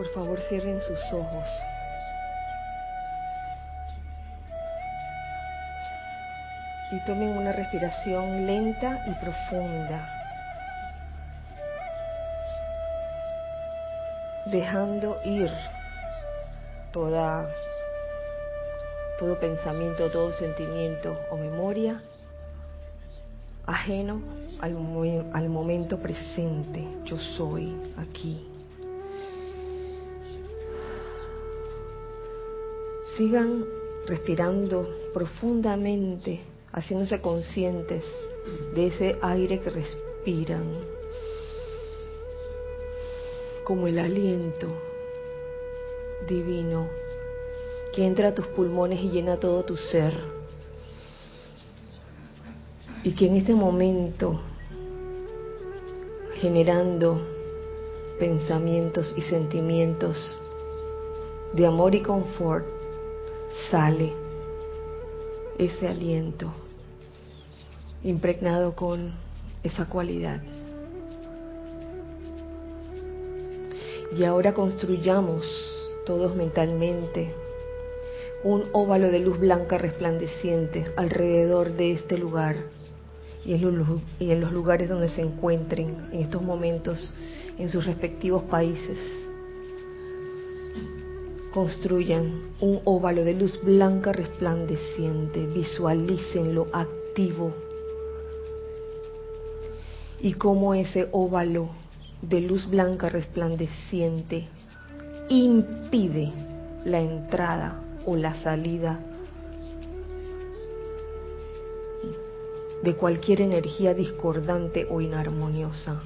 Por favor, cierren sus ojos. Y tomen una respiración lenta y profunda. Dejando ir toda, todo pensamiento, todo sentimiento o memoria ajeno al, al momento presente. Yo soy aquí. Sigan respirando profundamente, haciéndose conscientes de ese aire que respiran, como el aliento divino que entra a tus pulmones y llena todo tu ser. Y que en este momento, generando pensamientos y sentimientos de amor y confort, sale ese aliento impregnado con esa cualidad. Y ahora construyamos todos mentalmente un óvalo de luz blanca resplandeciente alrededor de este lugar y en, los, lugares donde se encuentren en estos momentos en sus respectivos países construyan un óvalo de luz blanca resplandeciente, visualícenlo activo y cómo ese óvalo de luz blanca resplandeciente impide la entrada o la salida de cualquier energía discordante o inarmoniosa.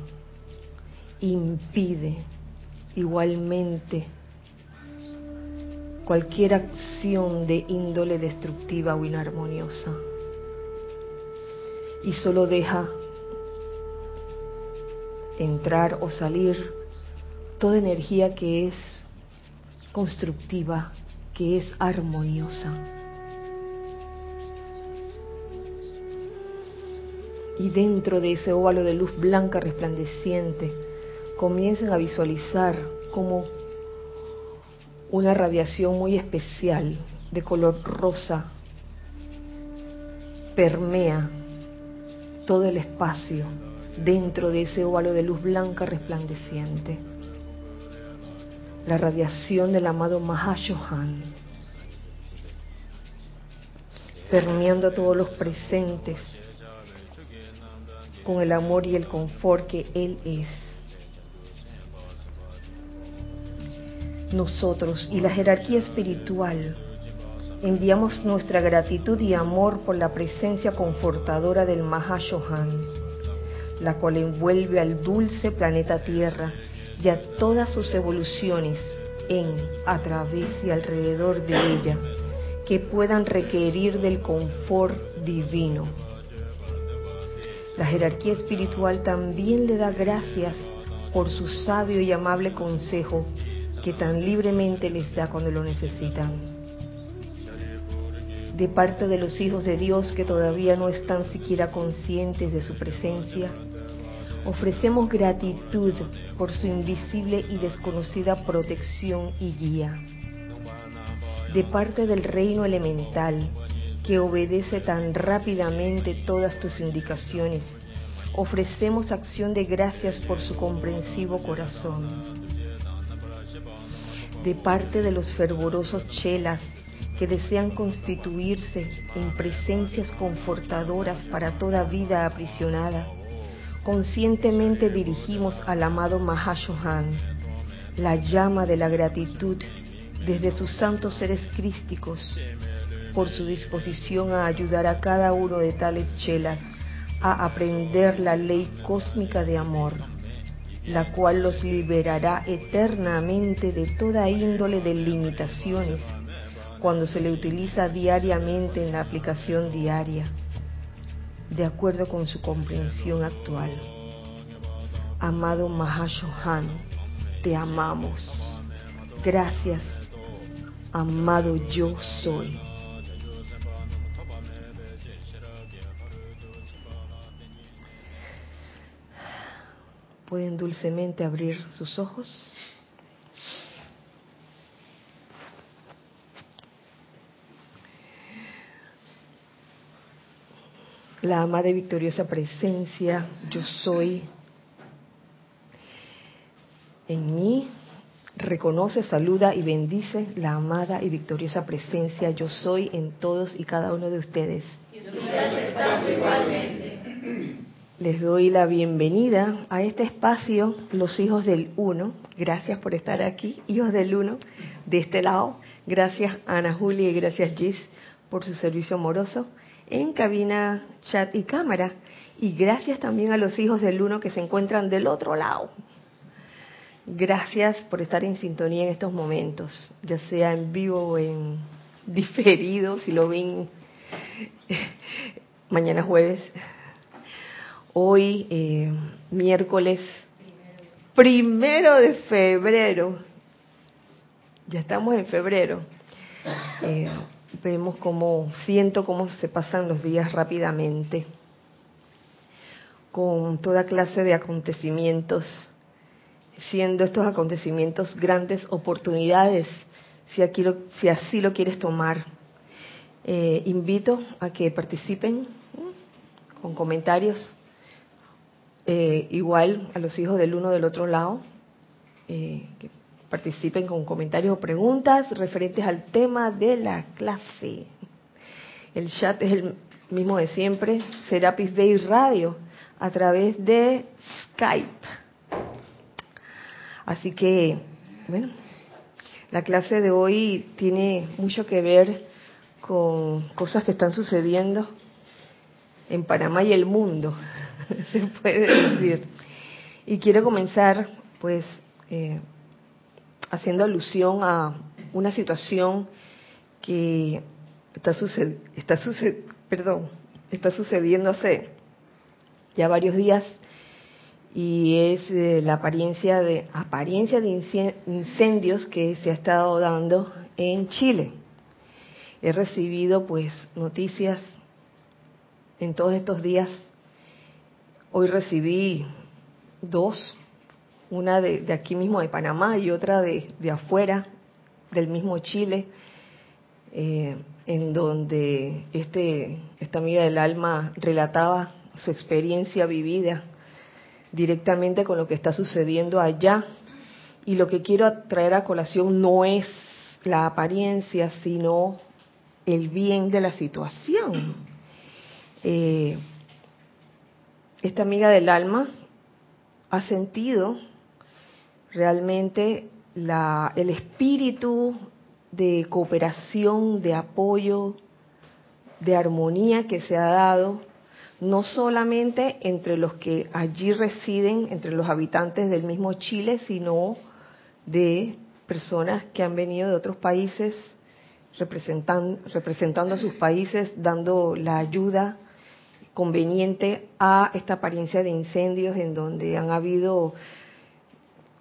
Impide igualmente cualquier acción de índole destructiva o inarmoniosa y solo deja entrar o salir toda energía que es constructiva, que es armoniosa. Y dentro de ese óvalo de luz blanca resplandeciente, comiencen a visualizar como una radiación muy especial de color rosa permea todo el espacio dentro de ese óvalo de luz blanca resplandeciente. La radiación del amado Mahashohan, permeando a todos los presentes con el amor y el confort que Él es. Nosotros y la jerarquía espiritual enviamos nuestra gratitud y amor por la presencia confortadora del Mahashohan, la cual envuelve al dulce planeta Tierra y a todas sus evoluciones en, a través y alrededor de ella, que puedan requerir del confort divino. La jerarquía espiritual también le da gracias por su sabio y amable consejo que tan libremente les da cuando lo necesitan. De parte de los hijos de Dios que todavía no están siquiera conscientes de su presencia, ofrecemos gratitud por su invisible y desconocida protección y guía. De parte del reino elemental, que obedece tan rápidamente todas tus indicaciones, ofrecemos acción de gracias por su comprensivo corazón de parte de los fervorosos chelas que desean constituirse en presencias confortadoras para toda vida aprisionada, conscientemente dirigimos al amado Mahashohan la llama de la gratitud desde sus santos seres crísticos por su disposición a ayudar a cada uno de tales chelas a aprender la ley cósmica de amor la cual los liberará eternamente de toda índole de limitaciones cuando se le utiliza diariamente en la aplicación diaria, de acuerdo con su comprensión actual. Amado Mahashohan, te amamos. Gracias, amado yo soy. pueden dulcemente abrir sus ojos. La amada y victoriosa presencia, yo soy en mí, reconoce, saluda y bendice la amada y victoriosa presencia, yo soy en todos y cada uno de ustedes. Igualmente les doy la bienvenida a este espacio, los hijos del uno. Gracias por estar aquí, hijos del uno, de este lado. Gracias Ana Julia y gracias Gis por su servicio amoroso en cabina, chat y cámara. Y gracias también a los hijos del uno que se encuentran del otro lado. Gracias por estar en sintonía en estos momentos, ya sea en vivo o en diferido, si lo ven mañana jueves. Hoy, eh, miércoles primero de febrero, ya estamos en febrero. Eh, vemos cómo, siento cómo se pasan los días rápidamente, con toda clase de acontecimientos, siendo estos acontecimientos grandes oportunidades, si, aquí si así lo quieres tomar. Eh, invito a que participen con comentarios, eh, igual a los hijos del uno del otro lado, eh, que participen con comentarios o preguntas referentes al tema de la clase. El chat es el mismo de siempre, Serapis Bay Radio, a través de Skype. Así que, bueno, la clase de hoy tiene mucho que ver con cosas que están sucediendo en Panamá y el mundo, se puede decir. Y quiero comenzar, pues, eh, haciendo alusión a una situación que está, está, perdón, está sucediendo hace ya varios días y es la apariencia de apariencia de incendios que se ha estado dando en Chile. He recibido pues noticias en todos estos días. Hoy recibí dos una de, aquí mismo de Panamá y otra de, afuera, del mismo Chile, eh, en donde este, esta amiga del alma relataba su experiencia vivida directamente con lo que está sucediendo allá. Y lo que quiero traer a colación no es la apariencia, sino el bien de la situación. Eh, esta amiga del alma ha sentido realmente el espíritu de cooperación, de apoyo, de armonía que se ha dado, no solamente entre los que allí residen, entre los habitantes del mismo Chile, sino de personas que han venido de otros países representan, representando a sus países, dando la ayuda conveniente a esta apariencia de incendios en donde han habido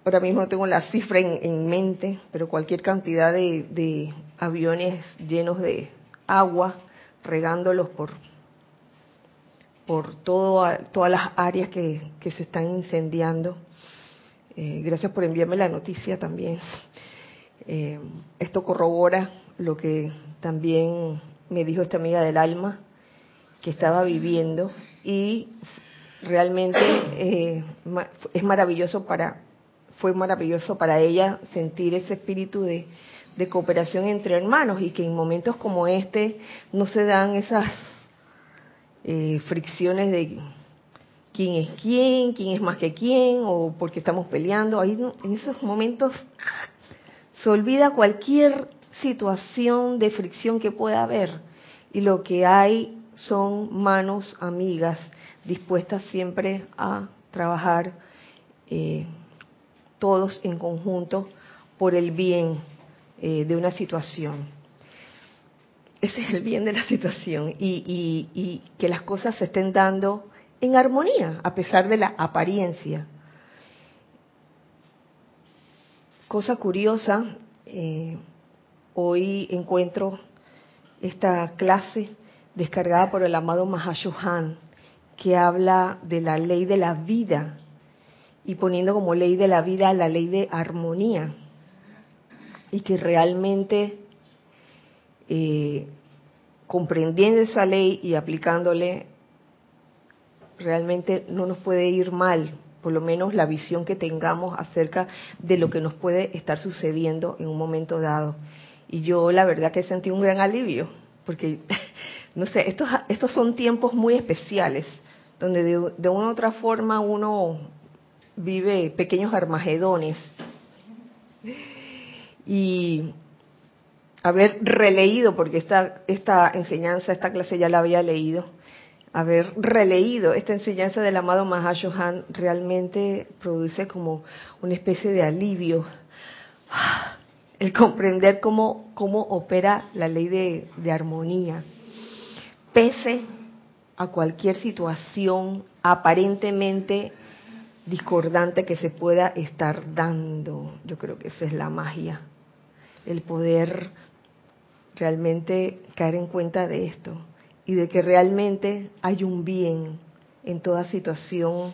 ahora mismo no tengo la cifra en, mente, pero cualquier cantidad de, aviones llenos de agua, regándolos por, por todas las áreas que, se están incendiando. Eh, gracias por enviarme la noticia también. Eh, esto corrobora lo que también me dijo esta amiga del alma, que estaba viviendo y realmente eh, es maravilloso para fue maravilloso para ella sentir ese espíritu de, cooperación entre hermanos y que en momentos como este no se dan esas eh, fricciones de quién es quién, quién es más que quién o porque estamos peleando. Ahí en esos momentos se olvida cualquier situación de fricción que pueda haber y lo que hay son manos amigas dispuestas siempre a trabajar eh, todos en conjunto por el bien eh, de una situación. Ese es el bien de la situación y, que las cosas se estén dando en armonía a pesar de la apariencia. Cosa curiosa, eh, hoy encuentro esta clase descargada por el amado Mahashohan que habla de la ley de la vida y poniendo como ley de la vida la ley de armonía y que realmente eh, comprendiendo esa ley y aplicándole realmente no nos puede ir mal, por lo menos la visión que tengamos acerca de lo que nos puede estar sucediendo en un momento dado. Y yo la verdad que sentí un gran alivio, porque, no sé, estos, estos son tiempos muy especiales, donde de, de una u otra forma uno vive pequeños armagedones. Y haber releído, porque esta, esta enseñanza, esta clase ya la había leído, haber releído esta enseñanza del amado Mahashohan realmente produce como una especie de alivio. El comprender cómo, cómo opera la ley de, de armonía. Pese a cualquier situación aparentemente discordante que se pueda estar dando. Yo creo que esa es la magia. El poder realmente caer en cuenta de esto y de que realmente hay un bien en toda situación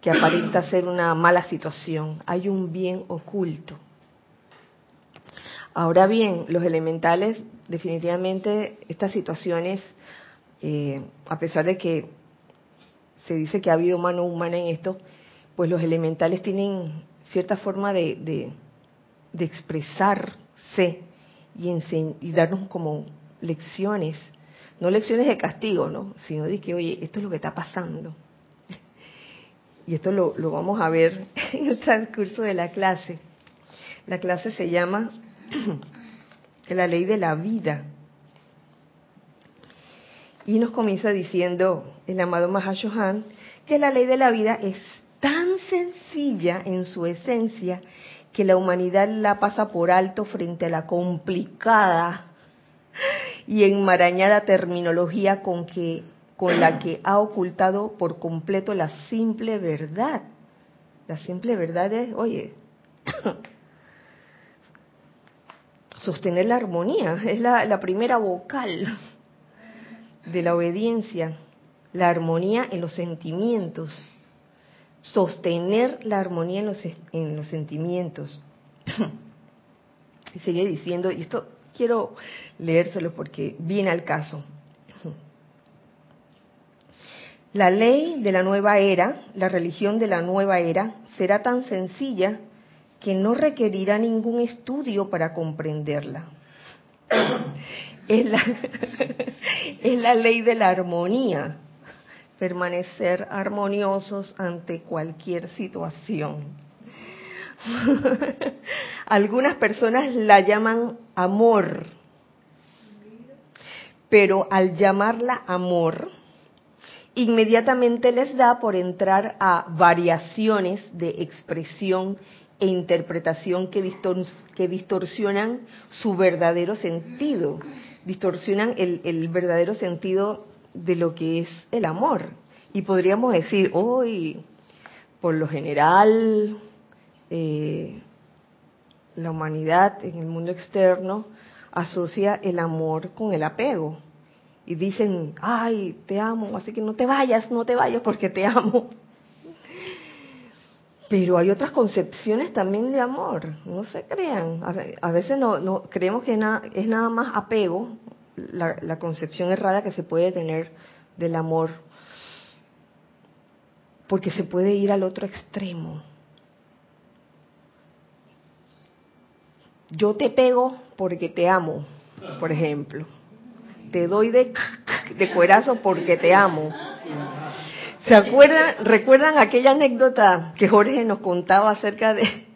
que aparenta ser una mala situación, hay un bien oculto. Ahora bien, los elementales, definitivamente estas situaciones, eh, a pesar de que se dice que ha habido mano humana en esto, pues los elementales tienen cierta forma de, de expresarse y, darnos como lecciones, no lecciones de castigo, ¿no? sino de que, oye, esto es lo que está pasando. Y esto lo, lo vamos a ver en el transcurso de la clase. La clase se llama La ley de la vida. Y nos comienza diciendo el amado Mahashohan que la ley de la vida es tan sencilla en su esencia que la humanidad la pasa por alto frente a la complicada y enmarañada terminología con que con la que ha ocultado por completo la simple verdad. La simple verdad es, oye, sostener la armonía, es la, la primera vocal de la obediencia, la armonía en los sentimientos sostener la armonía en los, en los sentimientos. y sigue diciendo, y esto quiero leérselo porque viene al caso. La ley de la nueva era, la religión de la nueva era, será tan sencilla que no requerirá ningún estudio para comprenderla. Es, la, es la ley de la armonía, permanecer armoniosos ante cualquier situación. Algunas personas la llaman amor, pero al llamarla amor, inmediatamente les da por entrar a variaciones de expresión e interpretación que, distorsionan su verdadero sentido, distorsionan el verdadero sentido de lo que es el amor. Y podríamos decir, hoy, por lo general, eh, la humanidad en el mundo externo asocia el amor con el apego. Y dicen, ay, te amo, así que no te vayas, no te vayas porque te amo. Pero hay otras concepciones también de amor, no se crean. A veces no, no creemos que es nada más apego, la, concepción errada que se puede tener del amor, porque se puede ir al otro extremo. Yo te pego porque te amo, por ejemplo. Te doy de, de cuerazo porque te amo. ¿Se acuerdan, recuerdan aquella anécdota que Jorge nos contaba acerca de,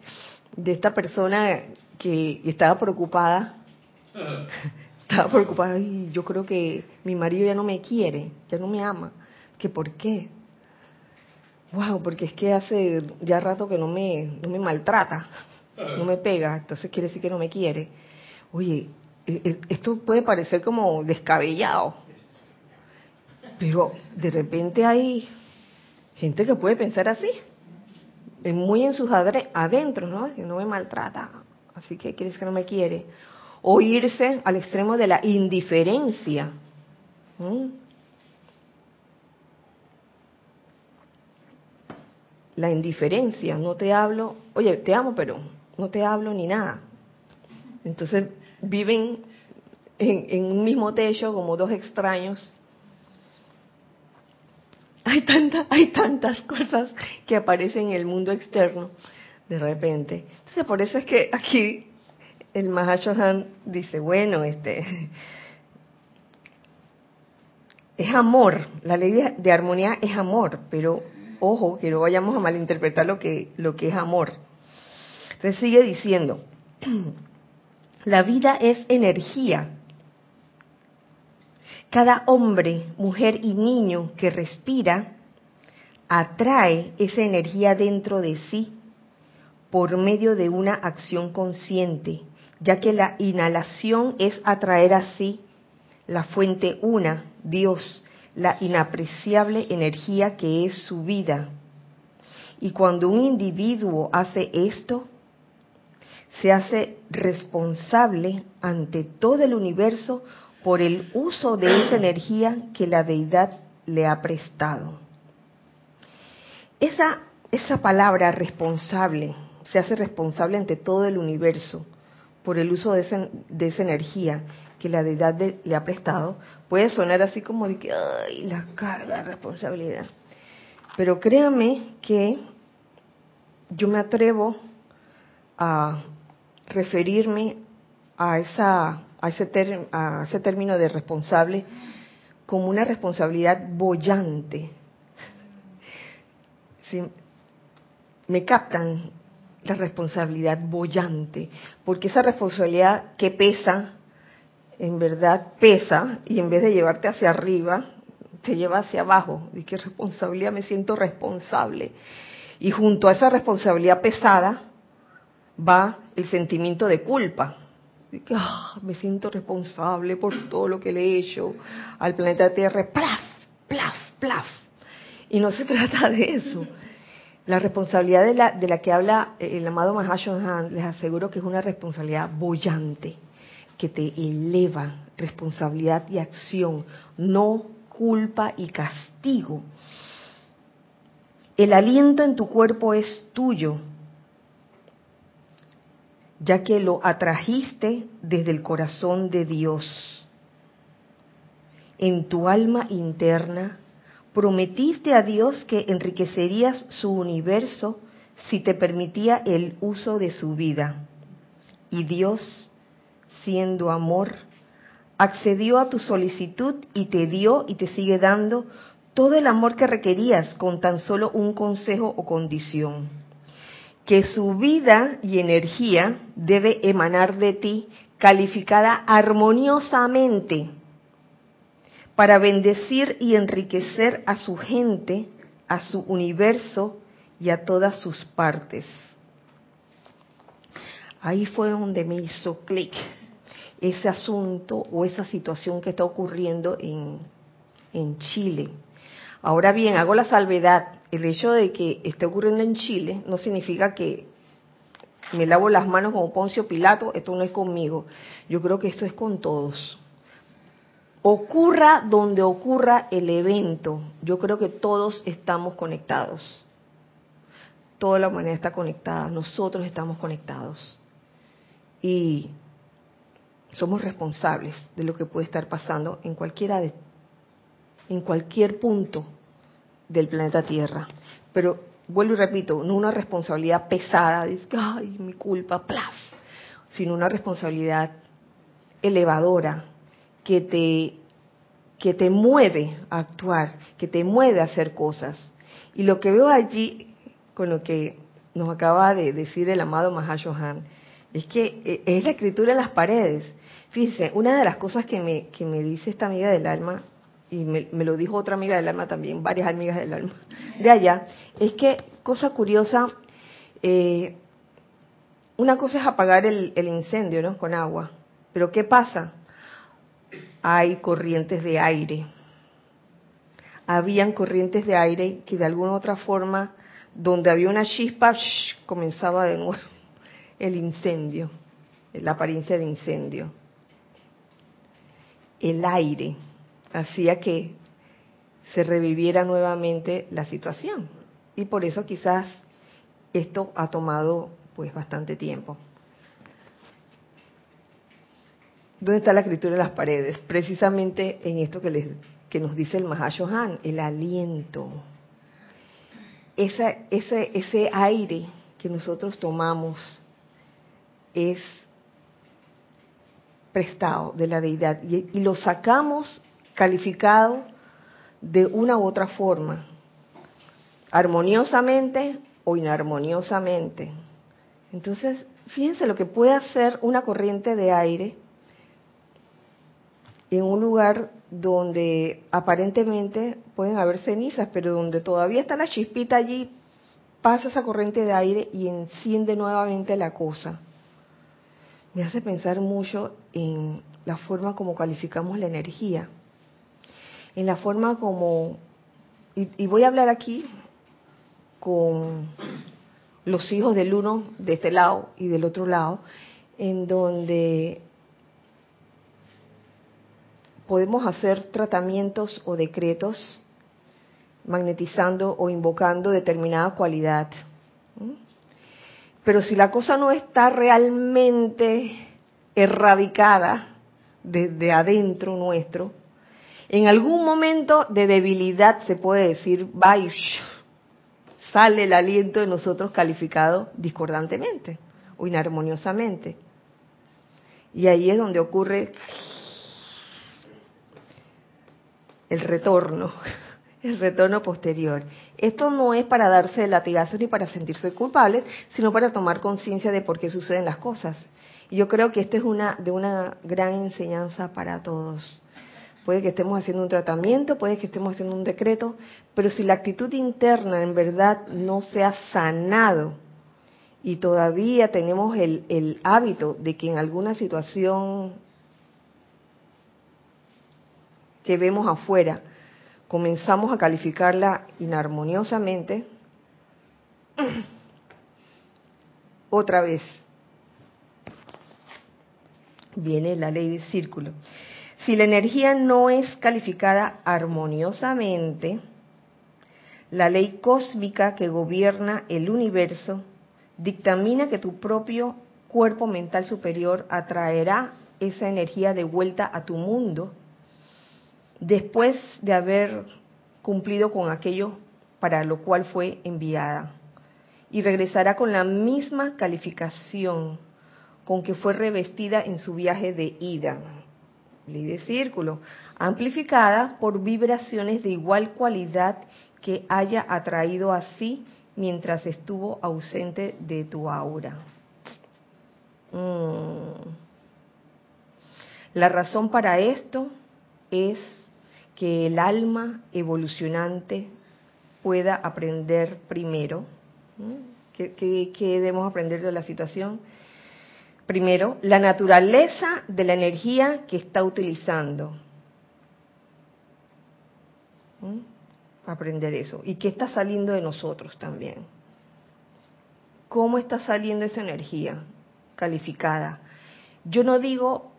de esta persona que estaba preocupada estaba preocupada y yo creo que mi marido ya no me quiere, ya no me ama. ¿Que por qué? Wow, porque es que hace ya rato que no me, no me maltrata, no me pega, entonces quiere decir que no me quiere. Oye, e, e, esto puede parecer como descabellado, pero de repente hay gente que puede pensar así, muy en sus adentros, ¿no? Que no me maltrata, así que quiere decir que no me quiere o irse al extremo de la indiferencia. La indiferencia, no te hablo, oye, te amo, pero no te hablo ni nada. Entonces viven en, en un mismo techo como dos extraños. Hay, tanta, hay tantas cosas que aparecen en el mundo externo de repente. Entonces, por eso es que aquí el Mahashohan dice, bueno, este es amor, la ley de, armonía es amor, pero ojo, que no vayamos a malinterpretar lo que, lo que es amor. Entonces sigue diciendo, la vida es energía. Cada hombre, mujer y niño que respira atrae esa energía dentro de sí por medio de una acción consciente, ya que la inhalación es atraer así la fuente una, Dios, la inapreciable energía que es su vida. Y cuando un individuo hace esto, se hace responsable ante todo el universo por el uso de esa energía que la deidad le ha prestado. Esa, esa palabra responsable se hace responsable ante todo el universo por el uso de esa, de esa energía que la deidad le ha prestado, puede sonar así como de que, ay, la carga, la responsabilidad. Pero créame que yo me atrevo a referirme a, esa, a, ese, a ese término de responsable como una responsabilidad bollante. me captan la responsabilidad bollante, porque esa responsabilidad que pesa, en verdad pesa, y en vez de llevarte hacia arriba, te lleva hacia abajo. ¿Y qué responsabilidad? Me siento responsable. Y junto a esa responsabilidad pesada va el sentimiento de culpa. Que, ah, me siento responsable por todo lo que le he hecho al planeta Tierra. ¡Plaf! ¡Plaf! ¡Plaf! Y no se trata de eso. La responsabilidad de la, de la que habla el amado Mahashohan, les aseguro que es una responsabilidad bollante, que te eleva, responsabilidad y acción, no culpa y castigo. El aliento en tu cuerpo es tuyo, ya que lo atrajiste desde el corazón de Dios. En tu alma interna prometiste a Dios que enriquecerías su universo si te permitía el uso de su vida. Y Dios, siendo amor, accedió a tu solicitud y te dio y te sigue dando todo el amor que requerías con tan solo un consejo o condición. Que su vida y energía debe emanar de ti calificada armoniosamente para bendecir y enriquecer a su gente, a su universo y a todas sus partes. Ahí fue donde me hizo clic ese asunto o esa situación que está ocurriendo en, en Chile. Ahora bien, hago la salvedad. El hecho de que esté ocurriendo en Chile no significa que me lavo las manos como Poncio Pilato, esto no es conmigo. Yo creo que esto es con todos ocurra donde ocurra el evento, yo creo que todos estamos conectados. Toda la humanidad está conectada, nosotros estamos conectados. Y somos responsables de lo que puede estar pasando en cualquiera de, en cualquier punto del planeta Tierra. Pero vuelvo y repito, no una responsabilidad pesada, de ay, mi culpa, plaf, sino una responsabilidad elevadora, que te, que te mueve a actuar, que te mueve a hacer cosas. Y lo que veo allí, con lo que nos acaba de decir el amado Mahashohan, es que eh, es la escritura en las paredes. Fíjense, una de las cosas que me, que me dice esta amiga del alma, y me, lo dijo otra amiga del alma también, varias amigas del alma de allá, es que, cosa curiosa, eh, una cosa es apagar el, incendio, ¿no? Con agua. Pero ¿qué pasa? hay corrientes de aire. Habían corrientes de aire que de alguna otra forma, donde había una chispa, comenzaba de nuevo el incendio, la apariencia de incendio. El aire hacía que se reviviera nuevamente la situación. Y por eso quizás esto ha tomado pues bastante tiempo. ¿Dónde está la escritura en las paredes? Precisamente en esto que les, que nos dice el Mahashohan, el aliento. ese, ese aire que nosotros tomamos es prestado de la deidad y, y lo sacamos calificado de una u otra forma, armoniosamente o inarmoniosamente. Entonces, fíjense lo que puede hacer una corriente de aire en un lugar donde aparentemente pueden haber cenizas, pero donde todavía está la chispita allí, pasa esa corriente de aire y enciende nuevamente la cosa. Me hace pensar mucho en la forma como calificamos la energía, en la forma como, y, voy a hablar aquí con los hijos del uno de este lado y del otro lado, en donde podemos hacer tratamientos o decretos magnetizando o invocando determinada cualidad. Pero si la cosa no está realmente erradicada desde adentro nuestro, en algún momento de debilidad se puede decir, bye, sale el aliento de nosotros calificado discordantemente o inarmoniosamente. Y ahí es donde ocurre el retorno, el retorno posterior. Esto no es para darse latigazos ni para sentirse culpables, sino para tomar conciencia de por qué suceden las cosas. Y yo creo que esto es una de una gran enseñanza para todos. Puede que estemos haciendo un tratamiento, puede que estemos haciendo un decreto, pero si la actitud interna en verdad no se ha sanado y todavía tenemos el, hábito de que en alguna situación que vemos afuera comenzamos a calificarla inarmoniosamente, otra vez viene la ley del círculo. Si la energía no es calificada armoniosamente, la ley cósmica que gobierna el universo dictamina que tu propio cuerpo mental superior atraerá esa energía de vuelta a tu mundo después de haber cumplido con aquello para lo cual fue enviada. Y regresará con la misma calificación con que fue revestida en su viaje de ida ley de círculo, amplificada por vibraciones de igual cualidad que haya atraído así mientras estuvo ausente de tu aura. Mm. La razón para esto es que el alma evolucionante pueda aprender primero. ¿Qué, qué debemos aprender de la situación? Primero, la naturaleza de la energía que está utilizando. ¿Mm? Aprender eso. ¿Y qué está saliendo de nosotros también? ¿Cómo está saliendo esa energía calificada? Yo no digo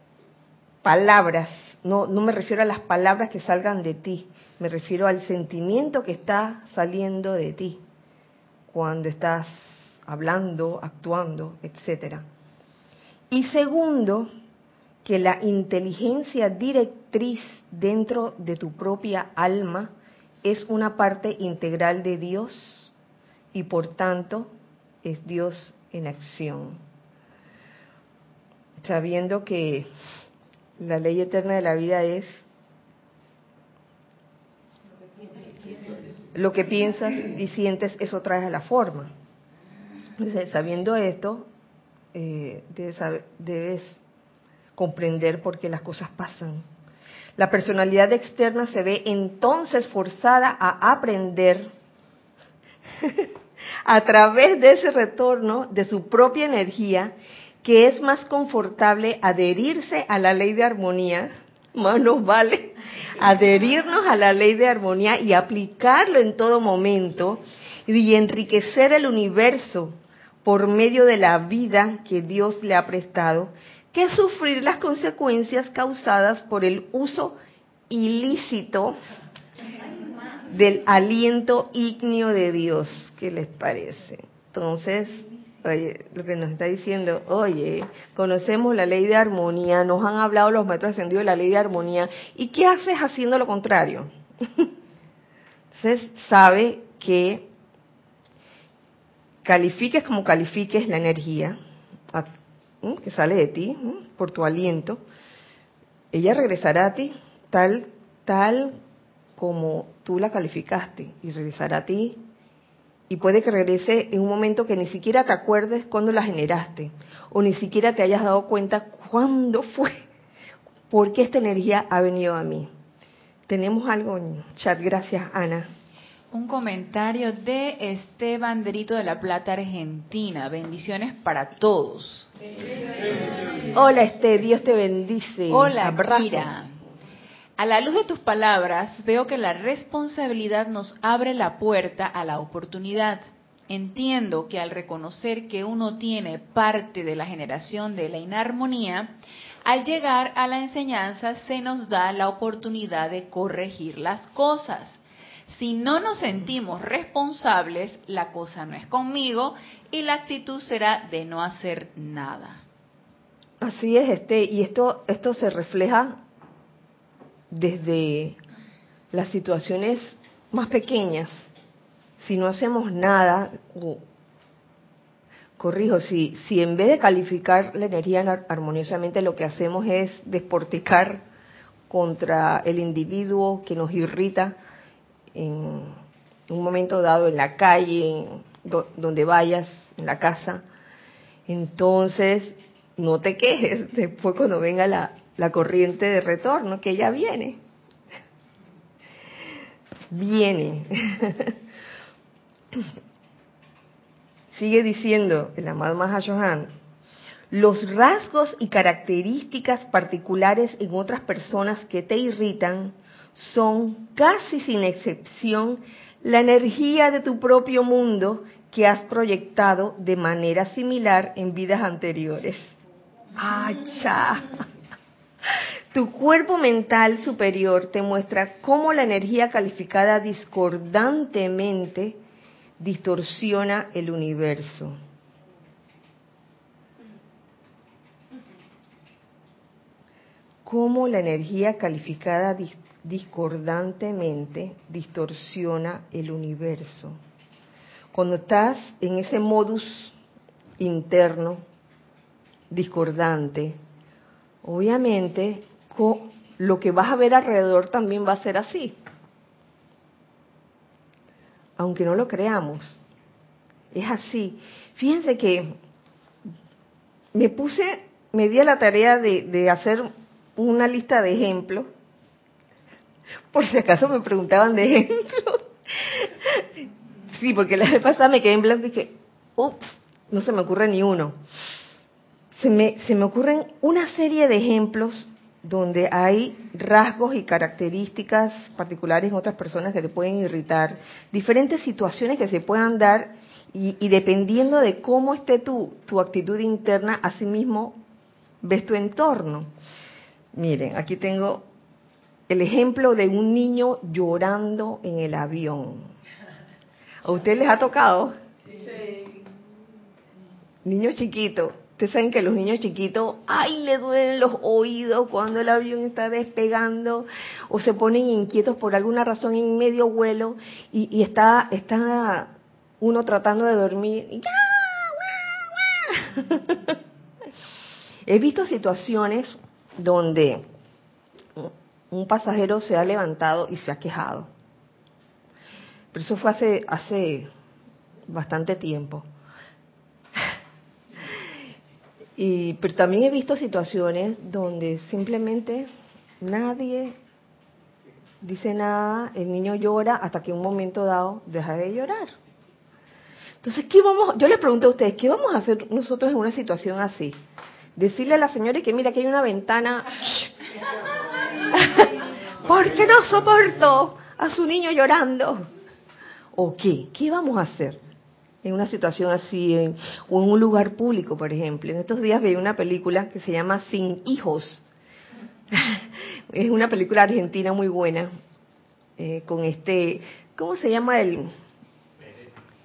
palabras, no, no me refiero a las palabras que salgan de ti, me refiero al sentimiento que está saliendo de ti cuando estás hablando, actuando, etcétera. Y segundo, que la inteligencia directriz dentro de tu propia alma es una parte integral de Dios y por tanto es Dios en acción. Sabiendo que la ley eterna de la vida es lo que piensas y sientes, eso trae a la forma. Entonces, sabiendo esto, eh, debes, comprender por qué las cosas pasan. La personalidad externa se ve entonces forzada a aprender a través de ese retorno de su propia energía que es más confortable adherirse a la ley de armonía, más vale adherirnos a la ley de armonía y aplicarlo en todo momento y enriquecer el universo por medio de la vida que Dios le ha prestado que sufrir las consecuencias causadas por el uso ilícito del aliento ígneo de Dios. ¿Qué les parece? Entonces, Oye, lo que nos está diciendo, oye, conocemos la ley de armonía, nos han hablado los maestros ascendidos de la ley de armonía, ¿y qué haces haciendo lo contrario? Entonces, sabe que califiques como califiques la energía que sale de ti, por tu aliento, ella regresará a ti tal, tal como tú la calificaste y regresará a ti y puede que regrese en un momento que ni siquiera te acuerdes cuándo la generaste o ni siquiera te hayas dado cuenta cuándo fue, porque esta energía ha venido a mí. Tenemos algo chat, gracias Ana. Un comentario de Esteban Derito de la Plata, Argentina. Bendiciones para todos. Hola Este, Dios te bendice. Hola, Abrazo. A la luz de tus palabras, veo que la responsabilidad nos abre la puerta a la oportunidad. Entiendo que al reconocer que uno tiene parte de la generación de la inarmonía, al llegar a la enseñanza se nos da la oportunidad de corregir las cosas. Si no nos sentimos responsables, la cosa no es conmigo y la actitud será de no hacer nada. Así es, este, y esto, esto se refleja desde las situaciones más pequeñas. Si no hacemos nada, corrijo, si, si en vez de calificar la energía armoniosamente lo que hacemos es desporticar contra el individuo que nos irrita en un momento dado en la calle, donde vayas, en la casa, entonces no te quejes después cuando venga la, la corriente de retorno, que ya viene. Viene. Sigue diciendo el amado Mahashohan, los rasgos y características particulares en otras personas que te irritan son casi sin excepción la energía de tu propio mundo que has proyectado de manera similar en vidas anteriores. ¡Acha! Tu cuerpo mental superior te muestra cómo la energía calificada discordantemente distorsiona el universo. Cómo la energía calificada discordantemente distorsiona el universo. Cuando estás en ese modus interno discordante, obviamente lo que vas a ver alrededor también va a ser así. Aunque no lo creamos. Es así. Fíjense que me puse, me di a la tarea de, de hacer una lista de ejemplos. Por si acaso me preguntaban de ejemplos. Sí, porque la vez pasada me quedé en blanco y dije, ups, no se me ocurre ni uno se me, se me ocurren una serie de ejemplos donde hay rasgos y características particulares en otras personas que te pueden irritar, diferentes situaciones que se puedan dar y, dependiendo de cómo esté tu, tu actitud interna, asimismo ves tu entorno. Miren, aquí tengo el ejemplo de un niño llorando en el avión. ¿A ustedes les ha tocado? Sí. Niño chiquito. Ustedes saben que los niños chiquitos, ay, le duelen los oídos cuando el avión está despegando o se ponen inquietos por alguna razón en medio vuelo y, está, está uno tratando de dormir. He visto situaciones donde un pasajero se ha levantado y se ha quejado. Pero eso fue hace, hace bastante tiempo. Y, pero también he visto situaciones donde simplemente nadie dice nada, el niño llora hasta que un momento dado deja de llorar. Entonces, ¿qué vamos? Yo les pregunto a ustedes, ¿qué vamos a hacer nosotros en una situación así? Decirle a la señora que mira que hay una ventana. porque no soporto a su niño llorando. ¿O qué? ¿Qué vamos a hacer? en una situación así, en, o en un lugar público, por ejemplo. En estos días veía una película que se llama Sin Hijos. es una película argentina muy buena, eh, con este, ¿cómo se llama el?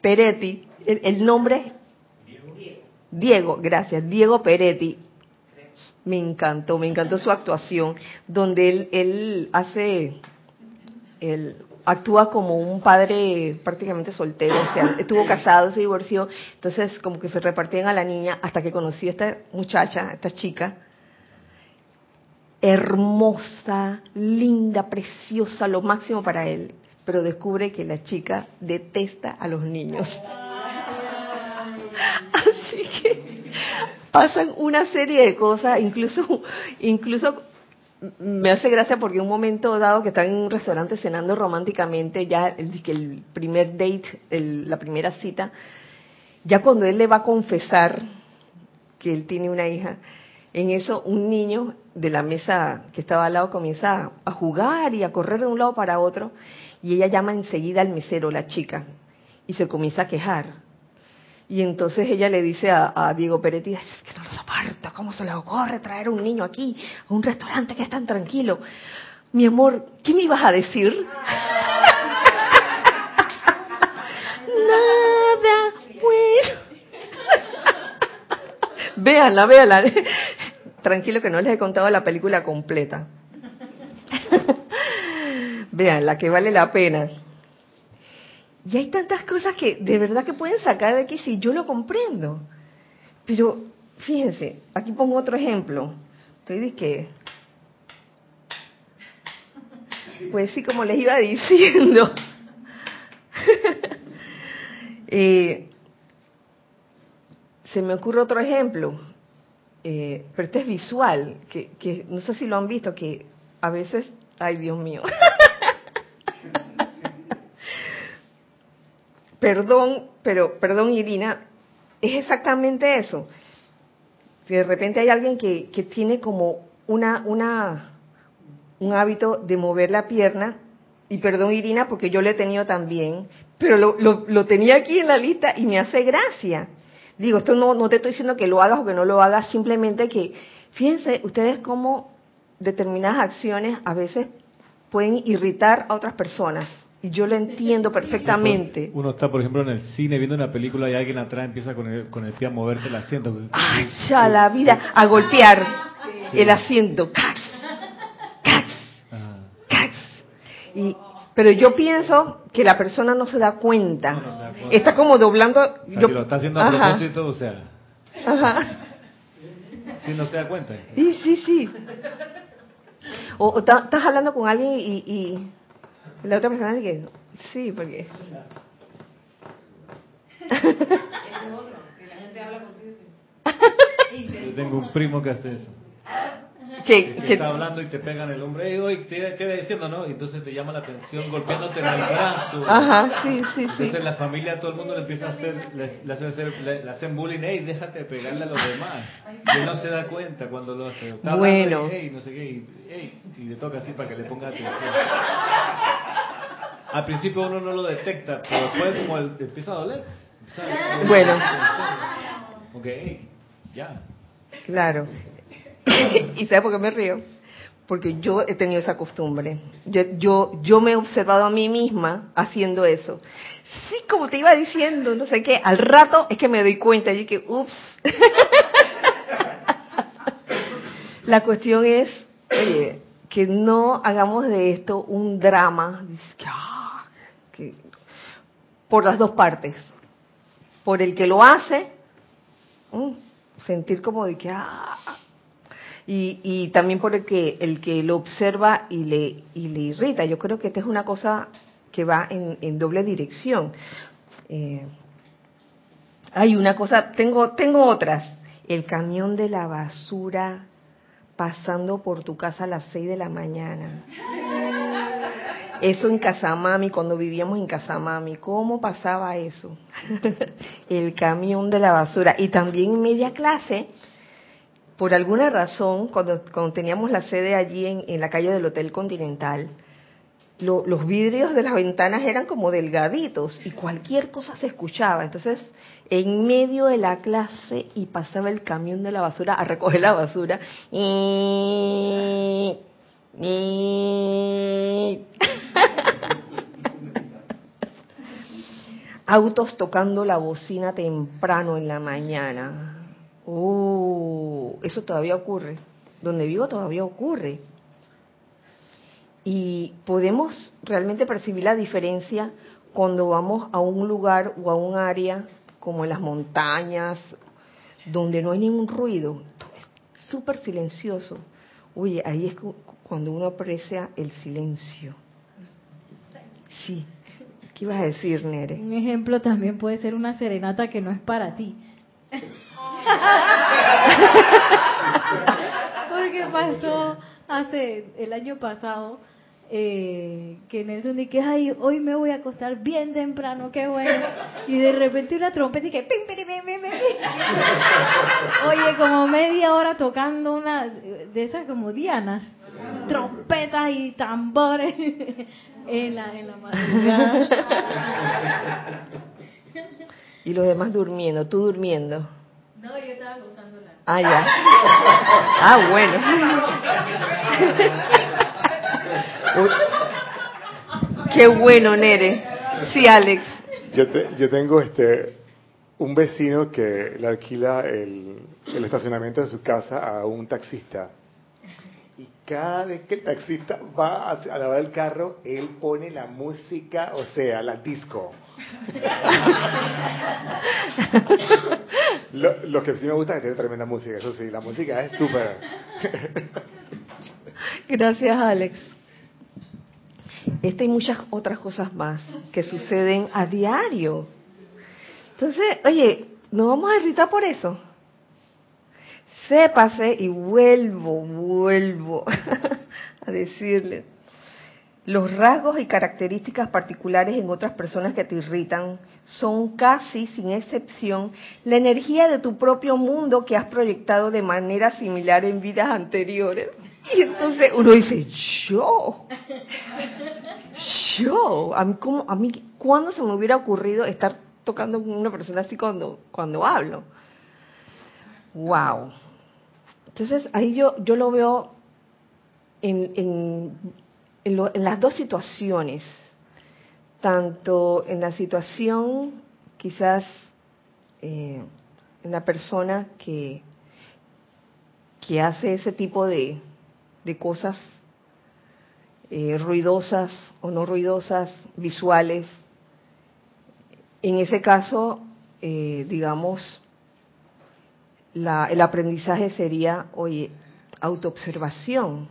Peretti. El, nombre, Diego, gracias, Diego Peretti. Me encantó, me encantó su actuación, donde él, él hace, él actúa como un padre prácticamente soltero, o sea, estuvo casado, se divorció, entonces como que se repartían a la niña hasta que conoció a esta muchacha, esta chica, hermosa, linda, preciosa, lo máximo para él, pero descubre que la chica detesta a los niños. Así que pasan una serie de cosas, incluso, incluso me hace gracia porque un momento dado que están en un restaurante cenando románticamente, ya el, el primer date, la primera cita, ya cuando él le va a confesar que él tiene una hija, en eso un niño de la mesa que estaba al lado comienza a jugar y a correr de un lado para otro y ella llama enseguida al mesero, la chica, y se comienza a quejar y entonces ella le dice a, Diego Peretti, es que no lo soporto, ¿cómo se le ocurre traer un niño aquí a un restaurante que es tan tranquilo? Mi amor, ¿qué me ibas a decir? Nada, bueno. véanla, véanla. Tranquilo que no les he contado la película completa. véanla, que vale la pena. Y hay tantas cosas que de verdad que pueden sacar de aquí si yo lo comprendo. Pero fíjense, aquí pongo otro ejemplo. Estoy de que, pues sí, como les iba diciendo, eh, se me ocurre otro ejemplo, eh, pero este es visual, que, que no sé si lo han visto, que a veces, ay Dios mío, perdón, pero perdón Irina, es exactamente eso. de repente hay alguien que, que tiene como una, una, un hábito de mover la pierna, y perdón Irina porque yo lo he tenido también, pero lo, lo, tenía aquí en la lista y me hace gracia. Digo, esto no, no te estoy diciendo que lo hagas o que no lo hagas, simplemente que, fíjense ustedes cómo determinadas acciones a veces pueden irritar a otras personas y yo lo entiendo perfectamente. Uno está, por ejemplo, en el cine viendo una película y alguien atrás empieza con el, con el pie a moverte el asiento. ¡Ay, ya la vida! A golpear el asiento. ¡Cax! ¡Cax! ¡Cax! Y, pero yo pienso que la persona no se da cuenta. Está como doblando. O lo está haciendo a propósito, o sea. Ajá. Sí, no se da cuenta. Sí, sí, sí. O, estás hablando con alguien y la otra persona dice, sí, porque... Yo tengo un primo que hace eso. Que, que, está hablando y te pegan el hombro, hey, oye, ¿qué, ¿qué diciendo, no? Y entonces te llama la atención golpeándote en el brazo. Ajá, sí, sí, entonces la familia, todo el mundo le empieza a hacer, le, le, hacen, le, hacen bullying, hey, déjate pegarle a los demás. Y él no se da cuenta cuando lo hace. Está bueno. hey, no sé qué, y, hey, y le toca así para que le ponga atención. Al principio uno no lo detecta, pero después como el, empieza a doler. Bueno. Ok, ya. Claro. ¿Y sabes por qué me río? Porque yo he tenido esa costumbre. Yo, yo, yo me he observado a mí misma haciendo eso. Sí, como te iba diciendo, no sé qué, al rato es que me doy cuenta y que, ups. La cuestión es, oye, que no hagamos de esto un drama. Ah, por las dos partes. Por el que lo hace, mm, sentir como de que, ah, y, también por el que, el que lo observa y le, y le irrita. Yo creo que esta es una cosa que va en, doble dirección. Eh, hay una cosa, tengo, tengo otras. El camión de la basura pasando por tu casa a las 6 de la mañana. Eso en Casamami, cuando vivíamos en Casamami, ¿cómo pasaba eso? el camión de la basura. Y también en media clase, por alguna razón, cuando, cuando teníamos la sede allí en, la calle del Hotel Continental, los vidrios de las ventanas eran como delgaditos y cualquier cosa se escuchaba. Entonces, en medio de la clase y pasaba el camión de la basura a recoger la basura. Y... Autos tocando la bocina temprano en la mañana Oh, eso todavía ocurre. Donde vivo todavía ocurre. Y podemos realmente percibir la diferencia cuando vamos a un lugar o a un área como en las montañas, donde no hay ningún ruido, súper silencioso. Oye, ahí es cuando uno aprecia el silencio. Sí. ¿Qué ibas a decir, Nere? Un ejemplo también puede ser una serenata que no es para ti. Porque pasó hace el año pasado eh, que Nelson dije, ay, hoy me voy a acostar bien temprano, qué bueno. Y de repente una trompeta y que, pim, pim, pim, pim, Oye, como media hora tocando una de esas como dianas, trompetas y tambores en la, en la madrugada. Y los demás durmiendo, tú durmiendo. No, yo estaba gozándola. Ah, ya. Ah, bueno. Qué bueno, Nere. Sí, Alex. Yo, te, yo tengo este un vecino que le alquila el, el estacionamiento de su casa a un taxista. Cada vez que el taxista va a, lavar el carro, él pone la música, o sea, la disco. lo, lo, que sí me gusta es que tiene tremenda música, eso sí, la música es súper. Gracias, Alex. Esta y muchas otras cosas más que suceden a diario. Entonces, oye, ¿nos vamos a irritar por eso? Sépase y vuelvo, vuelvo a decirle. Los rasgos y características particulares en otras personas que te irritan son casi, sin excepción, la energía de tu propio mundo que has proyectado de manera similar en vidas anteriores. Y entonces uno dice, yo, yo, a mí, ¿cómo, a mí ¿cuándo se me hubiera ocurrido estar tocando con una persona así cuando, cuando hablo? Wow. Entonces ahí yo, yo lo veo en, en, en, las dos situaciones, tanto en la situación quizás eh, en la persona que, que hace ese tipo de, de cosas eh, ruidosas o no ruidosas, visuales. En ese caso, eh, digamos, la, el aprendizaje sería, oye, autoobservación,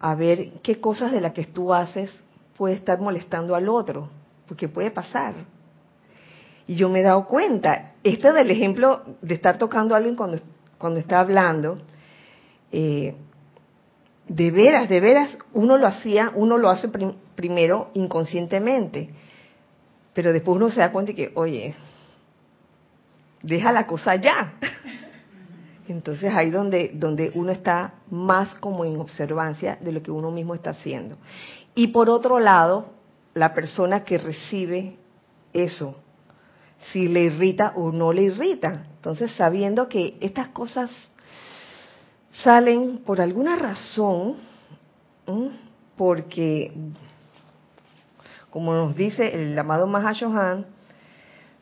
a ver qué cosas de las que tú haces puede estar molestando al otro, porque puede pasar. Y yo me he dado cuenta, este del ejemplo de estar tocando a alguien cuando, cuando está hablando, eh, de veras, de veras, uno lo hacía, uno lo hace primero inconscientemente, pero después uno se da cuenta que, oye, deja la cosa ya. Entonces ahí donde, donde uno está más como en observancia de lo que uno mismo está haciendo. Y por otro lado, la persona que recibe eso, si le irrita o no le irrita. Entonces sabiendo que estas cosas salen por alguna razón, porque, como nos dice el amado Mahashohan,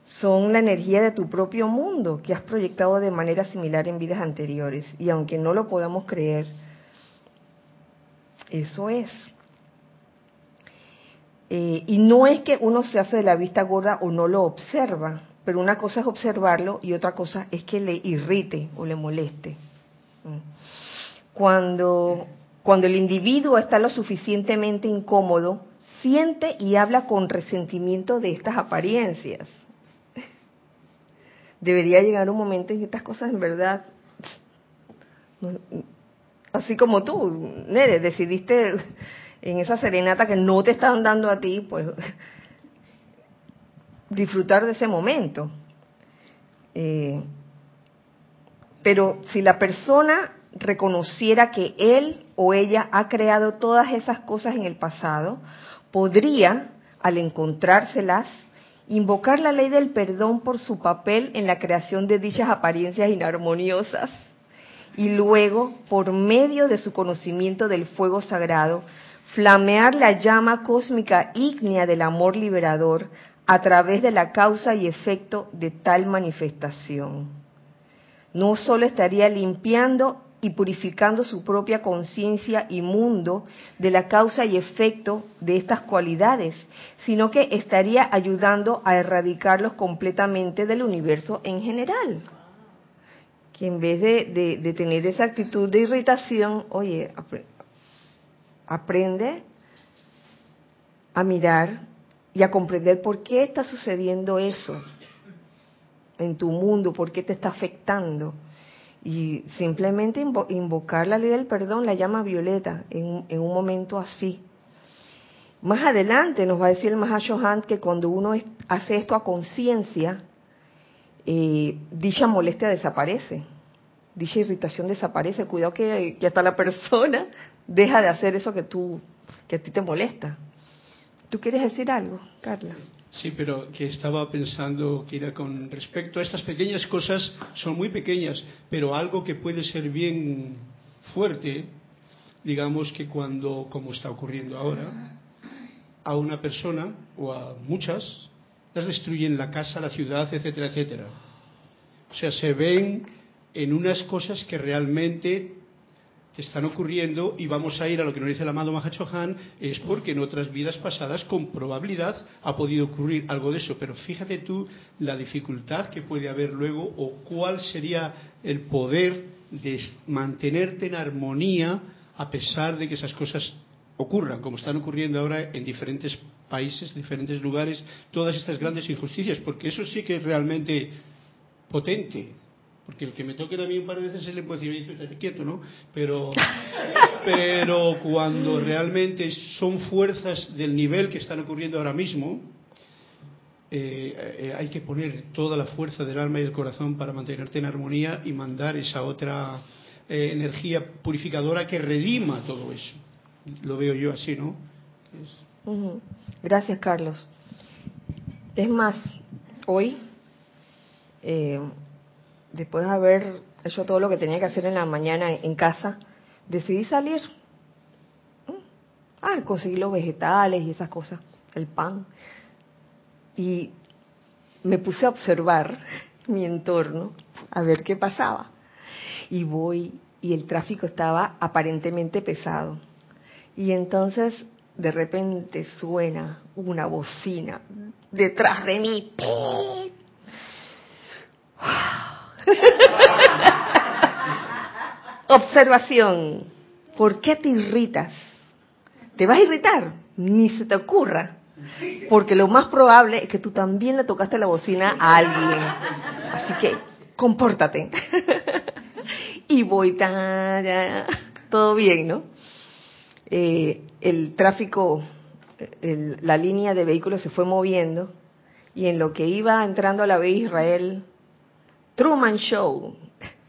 son la energía de tu propio mundo que has proyectado de manera similar en vidas anteriores. Y aunque no lo podamos creer, eso es. Eh, y no es que uno se hace de la vista gorda o no lo observa, pero una cosa es observarlo y otra cosa es que le irrite o le moleste. Cuando, cuando el individuo está lo suficientemente incómodo, siente y habla con resentimiento de estas apariencias. Debería llegar un momento en que estas cosas en verdad, así como tú, Nere, decidiste en esa serenata que no te estaban dando a ti, pues disfrutar de ese momento. Eh, pero si la persona reconociera que él o ella ha creado todas esas cosas en el pasado, podría, al encontrárselas, invocar la ley del perdón por su papel en la creación de dichas apariencias inarmoniosas y luego, por medio de su conocimiento del fuego sagrado, flamear la llama cósmica ígnea del amor liberador a través de la causa y efecto de tal manifestación. No solo estaría limpiando y purificando su propia conciencia y mundo de la causa y efecto de estas cualidades, sino que estaría ayudando a erradicarlos completamente del universo en general. Que en vez de, tener esa actitud de irritación, oye, aprende a mirar y a comprender por qué está sucediendo eso en tu mundo, por qué te está afectando y simplemente invocar la ley del perdón, la llama violeta, en, un momento así. Más adelante nos va a decir el Mahashohan que cuando uno hace esto a conciencia, eh, dicha molestia desaparece, dicha irritación desaparece. Cuidado que, hasta la persona deja de hacer eso que tú, que a ti te molesta. ¿Tú quieres decir algo, Carla? Sí, pero que estaba pensando que era con respecto a estas pequeñas cosas, son muy pequeñas, pero algo que puede ser bien fuerte, digamos que cuando, como está ocurriendo ahora, a una persona o a muchas las destruyen la casa, la ciudad, etcétera, etcétera. O sea, se ven en unas cosas que realmente están ocurriendo y vamos a ir a lo que nos dice el amado Mahachohan, es porque en otras vidas pasadas con probabilidad ha podido ocurrir algo de eso. Pero fíjate tú la dificultad que puede haber luego o cuál sería el poder de mantenerte en armonía a pesar de que esas cosas ocurran, como están ocurriendo ahora en diferentes países, diferentes lugares, todas estas grandes injusticias, porque eso sí que es realmente potente porque el que me toque a mí un par de veces se le puede decir, estate quieto, ¿no? Pero, pero cuando realmente son fuerzas del nivel que están ocurriendo ahora mismo, eh, eh, hay que poner toda la fuerza del alma y del corazón para mantenerte en armonía y mandar esa otra eh, energía purificadora que redima todo eso. Lo veo yo así, ¿no? Gracias, Carlos. Es más, hoy después de haber hecho todo lo que tenía que hacer en la mañana en casa, decidí salir. Ah, conseguir los vegetales y esas cosas, el pan. Y me puse a observar mi entorno, a ver qué pasaba. Y voy, y el tráfico estaba aparentemente pesado. Y entonces de repente suena una bocina detrás de mí. Observación. ¿Por qué te irritas? ¿Te vas a irritar? Ni se te ocurra. Porque lo más probable es que tú también le tocaste la bocina a alguien. Así que, compórtate. y voy, todo bien, ¿no? Eh, el tráfico, la línea de vehículos se fue moviendo y en lo que iba entrando a la vía Israel, Truman Show.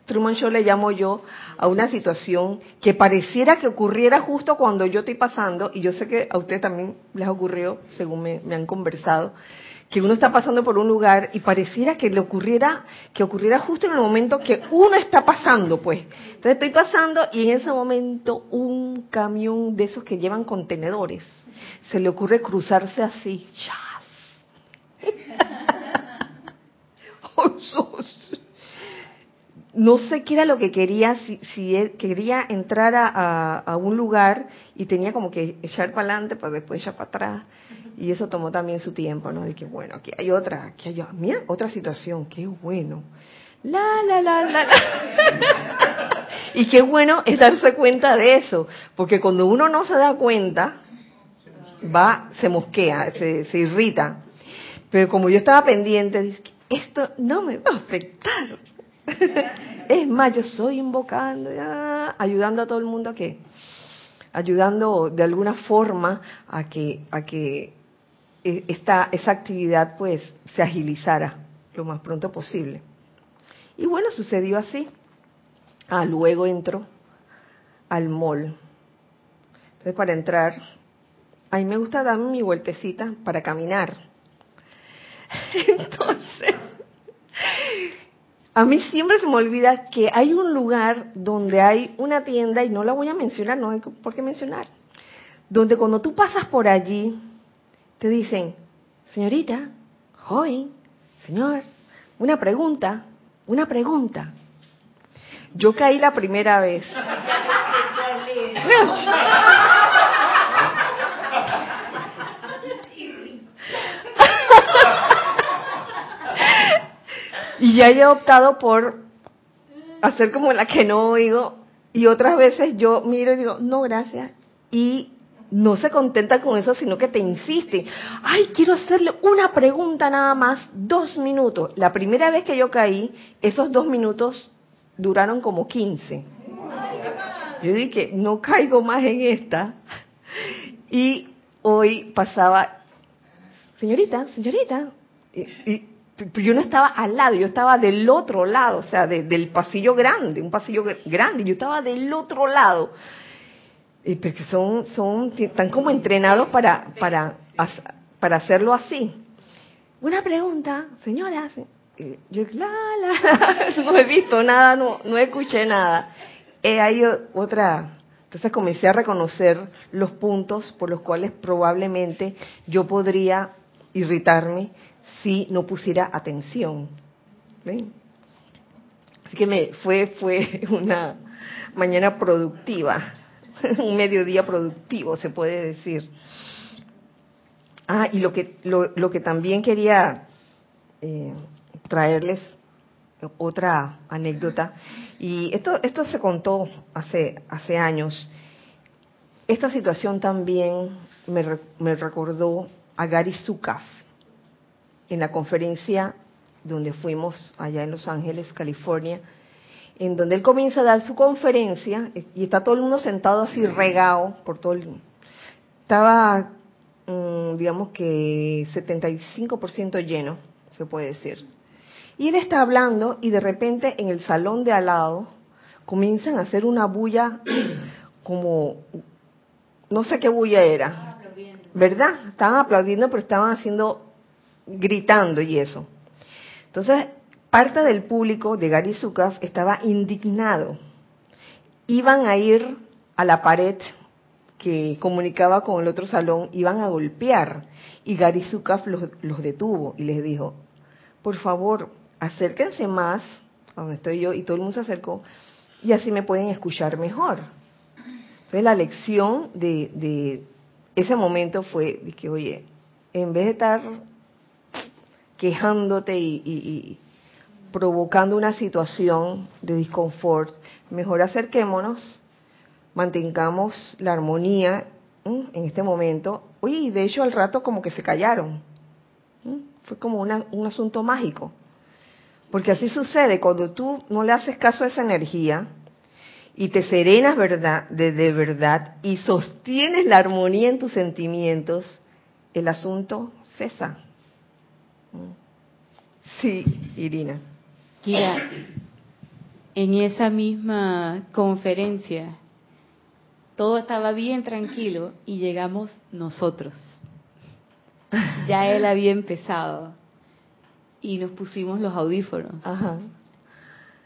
Truman Show le llamo yo a una situación que pareciera que ocurriera justo cuando yo estoy pasando, y yo sé que a usted también les ocurrió, según me, han conversado, que uno está pasando por un lugar y pareciera que le ocurriera, que ocurriera justo en el momento que uno está pasando, pues. Entonces estoy pasando y en ese momento un camión de esos que llevan contenedores, se le ocurre cruzarse así, no sé qué era lo que quería, si, si quería entrar a, un lugar y tenía como que echar para adelante para después echar para atrás. Y eso tomó también su tiempo, ¿no? De que, bueno, aquí hay otra, aquí hay mira, otra situación, qué bueno. La, la, la, la, la. y qué bueno es darse cuenta de eso, porque cuando uno no se da cuenta, va, se mosquea, se, se irrita. Pero como yo estaba pendiente, dice, esto no me va a afectar. es más, yo estoy invocando, ayudando a todo el mundo a que, ayudando de alguna forma a que, a que e, esta, esa actividad pues se agilizara lo más pronto posible. Y bueno, sucedió así. Ah, luego entro al mall. Entonces para entrar, a mí me gusta darme mi vueltecita para caminar. Entonces, a mí siempre se me olvida que hay un lugar donde hay una tienda, y no la voy a mencionar, no hay por qué mencionar, donde cuando tú pasas por allí, te dicen, señorita, joven, señor, una pregunta, una pregunta. Yo caí la primera vez. y ya he optado por hacer como la que no oigo y otras veces yo miro y digo, no, gracias. Y no se contenta con eso, sino que te insiste. Ay, quiero hacerle una pregunta nada más, dos minutos. La primera vez que yo caí, esos dos minutos duraron como 15. Yo dije, no caigo más en esta. Y hoy pasaba, señorita, señorita, y, yo no estaba al lado, yo estaba del otro lado, o sea, del pasillo grande, un pasillo grande, yo estaba del otro lado porque son, son, están como entrenados para, para, para hacerlo así. Una pregunta, señora. Yo, la, la, no he visto nada, no, no escuché nada. Eh, hay otra. Entonces comencé a reconocer los puntos por los cuales probablemente yo podría irritarme si no pusiera atención. Así que me, fue, fue una mañana productiva. un mediodía productivo, se puede decir. Ah, y lo que, lo, lo que también quería eh, traerles otra anécdota, y esto, esto se contó hace, hace años. Esta situación también me, me recordó a Gary Zukav en la conferencia donde fuimos allá en Los Ángeles, California, en donde él comienza a dar su conferencia y está todo el mundo sentado así regado por todo el... Estaba, mm, digamos que 75% lleno, se puede decir. Y él está hablando y de repente en el salón de al lado comienzan a hacer una bulla como, no sé qué bulla era, ¿verdad? Estaban aplaudiendo pero estaban haciendo, gritando y eso. Entonces parte del público de Gary Zukav estaba indignado. Iban a ir a la pared que comunicaba con el otro salón, iban a golpear. Y Gary Zukav los, detuvo y les dijo, por favor, acérquense más a donde estoy yo, y todo el mundo se acercó, y así me pueden escuchar mejor. Entonces la lección de, ese momento fue de que, oye, en vez de estar quejándote y, provocando una situación de disconfort, mejor acerquémonos, mantengamos la armonía en este momento. Oye, de hecho al rato como que se callaron. Fue como un asunto mágico. Porque así sucede, cuando tú no le haces caso a esa energía y te serenas verdad, de, de verdad y sostienes la armonía en tus sentimientos, el asunto cesa. Sí, Irina. Kira, en esa misma conferencia, todo estaba bien tranquilo y llegamos nosotros. Ya él había empezado y nos pusimos los audífonos.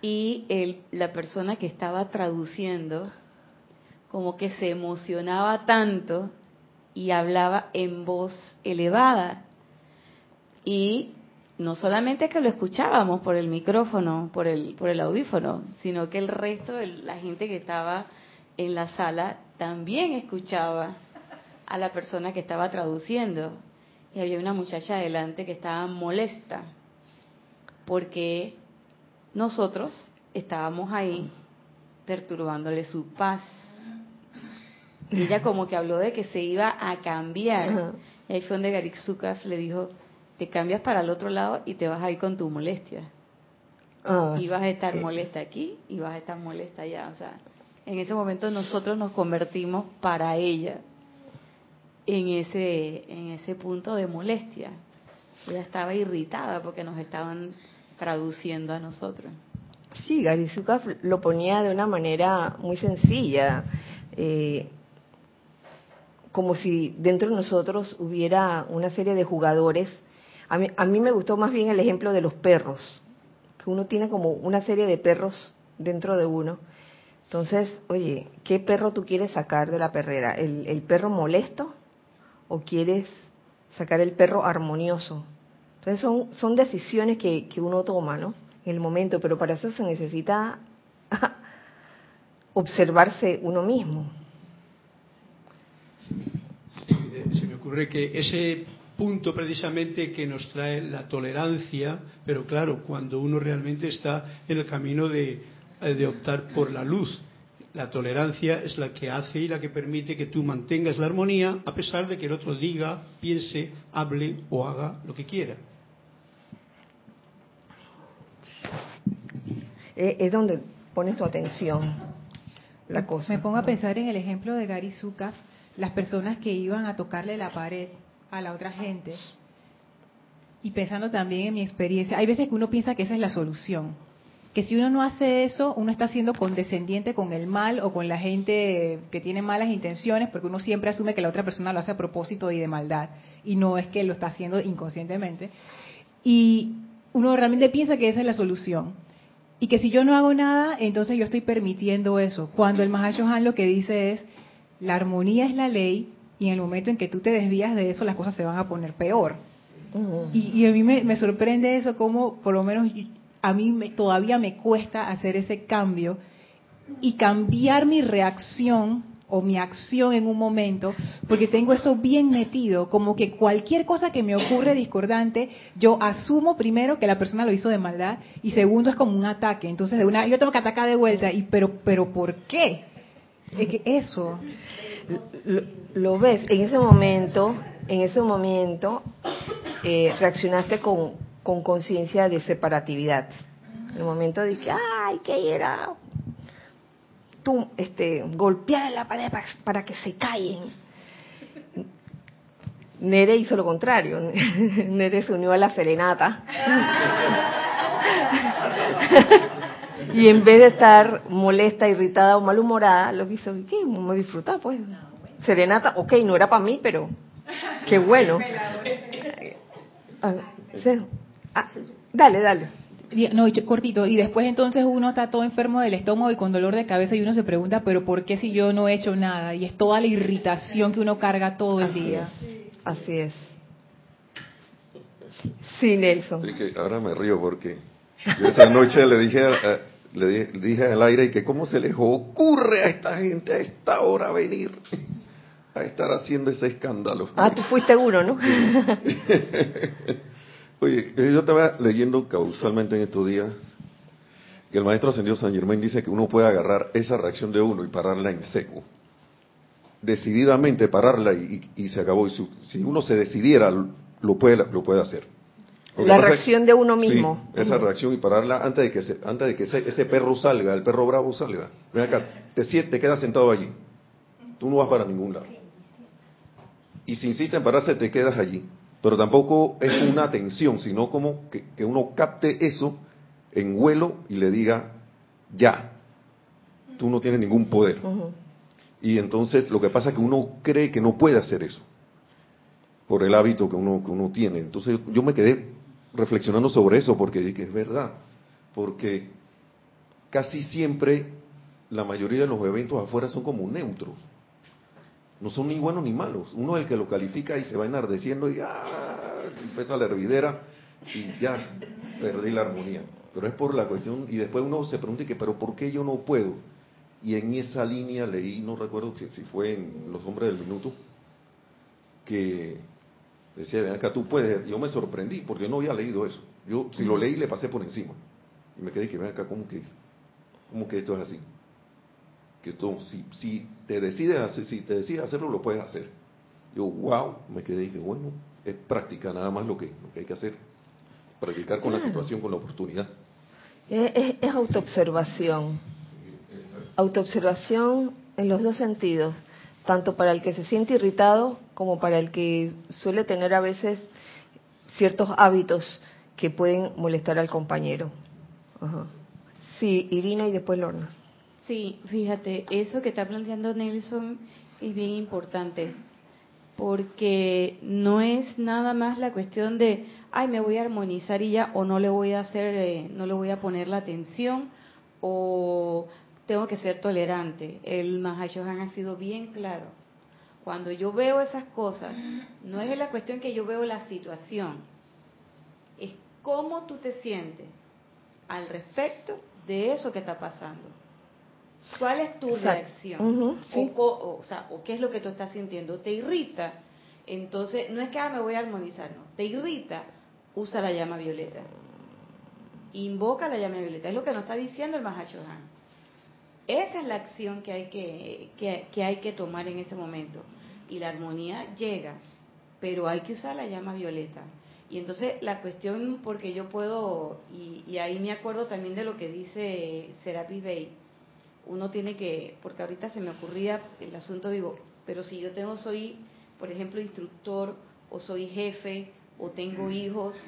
Y la persona que estaba traduciendo, como que se emocionaba tanto y hablaba en voz elevada. Y no solamente que lo escuchábamos por el micrófono, por el, por el audífono, sino que el resto de la gente que estaba en la sala también escuchaba a la persona que estaba traduciendo. Y había una muchacha adelante que estaba molesta porque nosotros estábamos ahí perturbándole su paz. Y ella como que habló de que se iba a cambiar. Y ahí fue donde Garik le dijo, te cambias para el otro lado y te vas a ir con tu molestia. Ah, y vas a estar molesta aquí y vas a estar molesta allá. O sea, en ese momento nosotros nos convertimos para ella en ese, en ese punto de molestia. Ella estaba irritada porque nos estaban traduciendo a nosotros. Sí, Garizuka lo ponía de una manera muy sencilla, eh, como si dentro de nosotros hubiera una serie de jugadores a mí, a me gustó más bien el ejemplo de los perros, que uno tiene como una serie de perros dentro de uno. Entonces, oye, ¿qué perro tú quieres sacar de la perrera? ¿El, perro molesto o quieres sacar el perro armonioso? Entonces son, son decisiones que, que uno toma, ¿no? En el momento, pero para eso se necesita observarse uno mismo. Sí, eh, se me ocurre que ese punto precisamente que nos trae la tolerancia, pero claro, cuando uno realmente está en el camino de, eh, de optar por la luz. La tolerancia es la que hace y la que permite que tú mantengas la armonía a pesar de que el otro diga, piense, hable o haga lo que quiera. Eh, es donde pones tu atención la cosa. Me pongo a pensar en el ejemplo de Gary Zukav, las personas que iban a tocarle la pared a la otra gente. Y pensando también en mi experiencia, hay veces que uno piensa que esa es la solución. Que si uno no hace eso, uno está siendo condescendiente con el mal o con la gente que tiene malas intenciones, porque uno siempre asume que la otra persona lo hace a propósito y de maldad, y no es que lo está haciendo inconscientemente. Y uno realmente piensa que esa es la solución. Y que si yo no hago nada, entonces yo estoy permitiendo eso. Cuando el Mahashohan lo que dice es, la armonía es la ley, y en el momento en que tú te desvías de eso, las cosas se van a poner peor. Y, y a mí me, me sorprende eso, como por lo menos a mí me- todavía me cuesta hacer ese cambio y cambiar mi reacción o mi acción en un momento, porque tengo eso bien metido, como que cualquier cosa que me ocurre discordante, yo asumo primero que la persona lo hizo de maldad y segundo es como un ataque, entonces de una yo tengo que atacar de vuelta y pero pero ¿por qué? Es que eso lo, ves. En ese momento en ese momento eh, reaccionaste con con conciencia de separatividad. En el momento de que ay que era tú este golpear la pared para, para que se callen. Nere hizo lo contrario. Nere se unió a la serenata y en vez de estar molesta, irritada o malhumorada, lo que hizo, ¿qué? Vamos a disfrutar, pues. Serenata, ok, no era para mí, pero qué bueno. Ah. Ah, dale, dale. No, cortito. Y después entonces uno está todo enfermo del estómago y con dolor de cabeza y uno se pregunta, pero ¿por qué si yo no he hecho nada? Y es toda la irritación que uno carga todo el día. Así es. Sí, Nelson. Sí, que ahora me río porque yo esa noche le dije, a- le di- le dije al aire que cómo se les ocurre a esta gente a esta hora venir a estar haciendo ese escándalo. Ah, tú fuiste uno, ¿no? Oye, yo estaba leyendo causalmente en estos días que el maestro ascendido San Germain dice que uno puede agarrar esa reacción de uno y pararla en seco. Decididamente pararla y, y- y se acabó. Y si, si uno se decidiera, lo puede, lo puede hacer. La es- reacción de uno Sí, mismo. esa reacción y pararla antes de que, se- antes de que ese, ese perro salga, el perro bravo salga. Ven acá, te, quedas sentado allí. Tú no vas para ningún lado. Y si insiste en pararse, te quedas allí. Pero tampoco es una atención, sino como que, que uno capte eso en vuelo y le diga, ya, tú no tienes ningún poder. Y entonces lo que pasa es que uno cree que no puede hacer eso, por el hábito que uno, que uno tiene. Entonces yo me quedé reflexionando sobre eso, porque dije, es verdad, porque casi siempre la mayoría de los eventos afuera son como neutros. No son ni buenos ni malos. Uno es el que lo califica y se va enardeciendo y ¡ah! se empieza la hervidera y ya perdí la armonía. Pero es por la cuestión, y después uno se pregunta, que, pero ¿por qué yo no puedo? Y en esa línea leí, no recuerdo si fue en Los Hombres del Minuto, que decía, ven acá, tú puedes. Yo me sorprendí porque no había leído eso. Yo, si lo leí, le pasé por encima. Y me quedé que, ven acá, ¿cómo que, cómo que esto es así? Que tú, si, si te decides hacer, si te decides hacerlo, lo puedes hacer. Yo, wow, me quedé y dije, bueno, es práctica nada más lo que, lo que hay que hacer. Practicar con la situación, con la oportunidad. Es, es, es autoobservación. Autoobservación en los dos sentidos, tanto para el que se siente irritado como para el que suele tener a veces ciertos hábitos que pueden molestar al compañero. Ajá. Sí, Irina y después Lorna. Sí, fíjate, eso que está planteando Nelson es bien importante, porque no es nada más la cuestión de, ay, me voy a armonizar y ya, o no le voy a hacer, eh, no le voy a poner la atención, o tengo que ser tolerante. El Mahashohan ha sido bien claro. Cuando yo veo esas cosas, no es la cuestión que yo veo la situación, es cómo tú te sientes al respecto de eso que está pasando. ¿Cuál es tu Exacto. reacción? Sí. o sea, o qué es lo que tú estás sintiendo. ¿Te irrita? Entonces, no es que ah, me voy a armonizar, no. ¿Te irrita? Usa la llama violeta. Invoca la llama violeta. Es lo que nos está diciendo el Mahashohan. Esa es la acción que hay que, que, que hay que tomar en ese momento. Y la armonía llega, pero hay que usar la llama violeta. Y entonces la cuestión, porque yo puedo, y, y ahí me acuerdo también de lo que dice Serapis Bey, uno tiene que, porque ahorita se me ocurría el asunto, digo, pero si yo tengo, soy, por ejemplo, instructor, o soy jefe, o tengo hijos,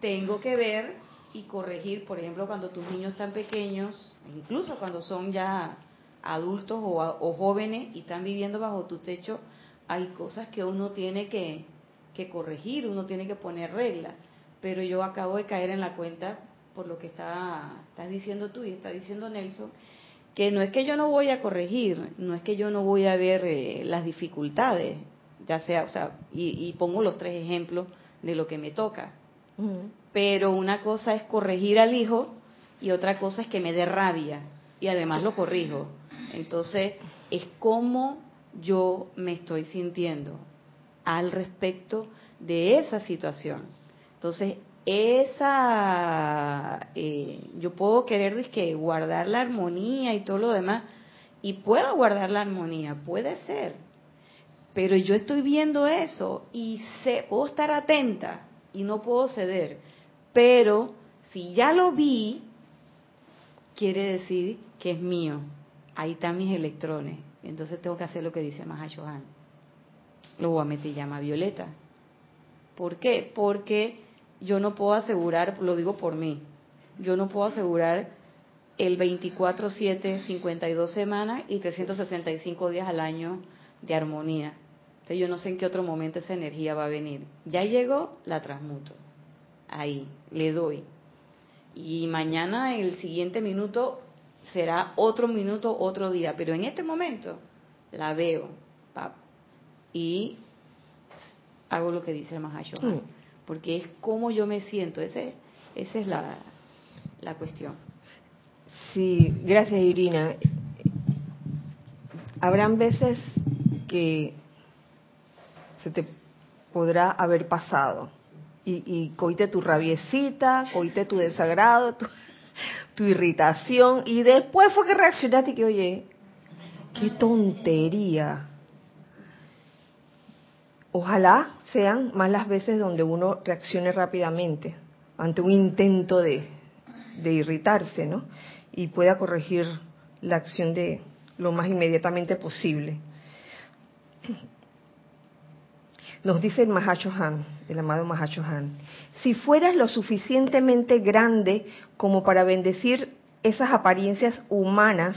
tengo que ver y corregir, por ejemplo, cuando tus niños están pequeños, incluso cuando son ya adultos o, o jóvenes y están viviendo bajo tu techo, hay cosas que uno tiene que, que corregir, uno tiene que poner reglas. Pero yo acabo de caer en la cuenta, por lo que está, estás diciendo tú y está diciendo Nelson, que no es que yo no voy a corregir, no es que yo no voy a ver eh, las dificultades, ya sea, o sea, y, y pongo los tres ejemplos de lo que me toca. Pero una cosa es corregir al hijo y otra cosa es que me dé rabia y además lo corrijo. Entonces, es como yo me estoy sintiendo al respecto de esa situación. Entonces, esa, eh, yo puedo querer dizque, guardar la armonía y todo lo demás, y puedo guardar la armonía, puede ser, pero yo estoy viendo eso y sé, puedo estar atenta y no puedo ceder, pero si ya lo vi, quiere decir que es mío, ahí están mis electrones, entonces tengo que hacer lo que dice Mahashohan, lo voy a meter llama violeta. ¿Por qué? Porque yo no puedo asegurar, lo digo por mí, yo no puedo asegurar el 24/7, 52 semanas y 365 días al año de armonía. Entonces yo no sé en qué otro momento esa energía va a venir. Ya llegó, la transmuto. Ahí, le doy. Y mañana, el siguiente minuto, será otro minuto, otro día. Pero en este momento, la veo. pap, y hago lo que dice el Mahashohan. Mm. Porque es como yo me siento. Ese, esa es la, la cuestión. Sí, gracias Irina. Habrán veces que se te podrá haber pasado y, y tu rabiecita, coite tu desagrado, tu, tu irritación y después fue que reaccionaste y que oye, qué tontería. Ojalá sean más las veces donde uno reaccione rápidamente ante un intento de, de irritarse, ¿no? Y pueda corregir la acción de lo más inmediatamente posible. Nos dice el Mahashohan, el amado Mahashohan, si fueras lo suficientemente grande como para bendecir esas apariencias humanas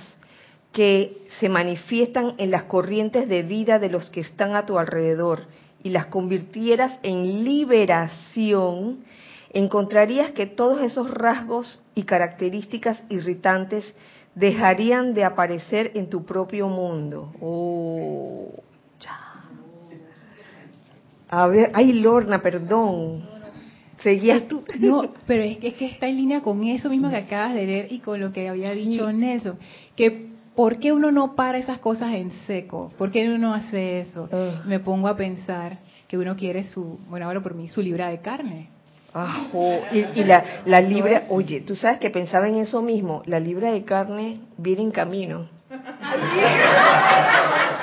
que se manifiestan en las corrientes de vida de los que están a tu alrededor y las convirtieras en liberación, encontrarías que todos esos rasgos y características irritantes dejarían de aparecer en tu propio mundo. Oh. A ver, ay Lorna, perdón. Seguías tú. No, pero es que, es que está en línea con eso mismo que acabas de leer y con lo que había dicho Nelson. Que ¿por qué uno no para esas cosas en seco? ¿Por qué uno no hace eso? Ah. Me pongo a pensar que uno quiere su, bueno, ahora por mí, su libra de carne. Ajo. Y, y la, la libra, oye, tú sabes que pensaba en eso mismo, la libra de carne viene en camino.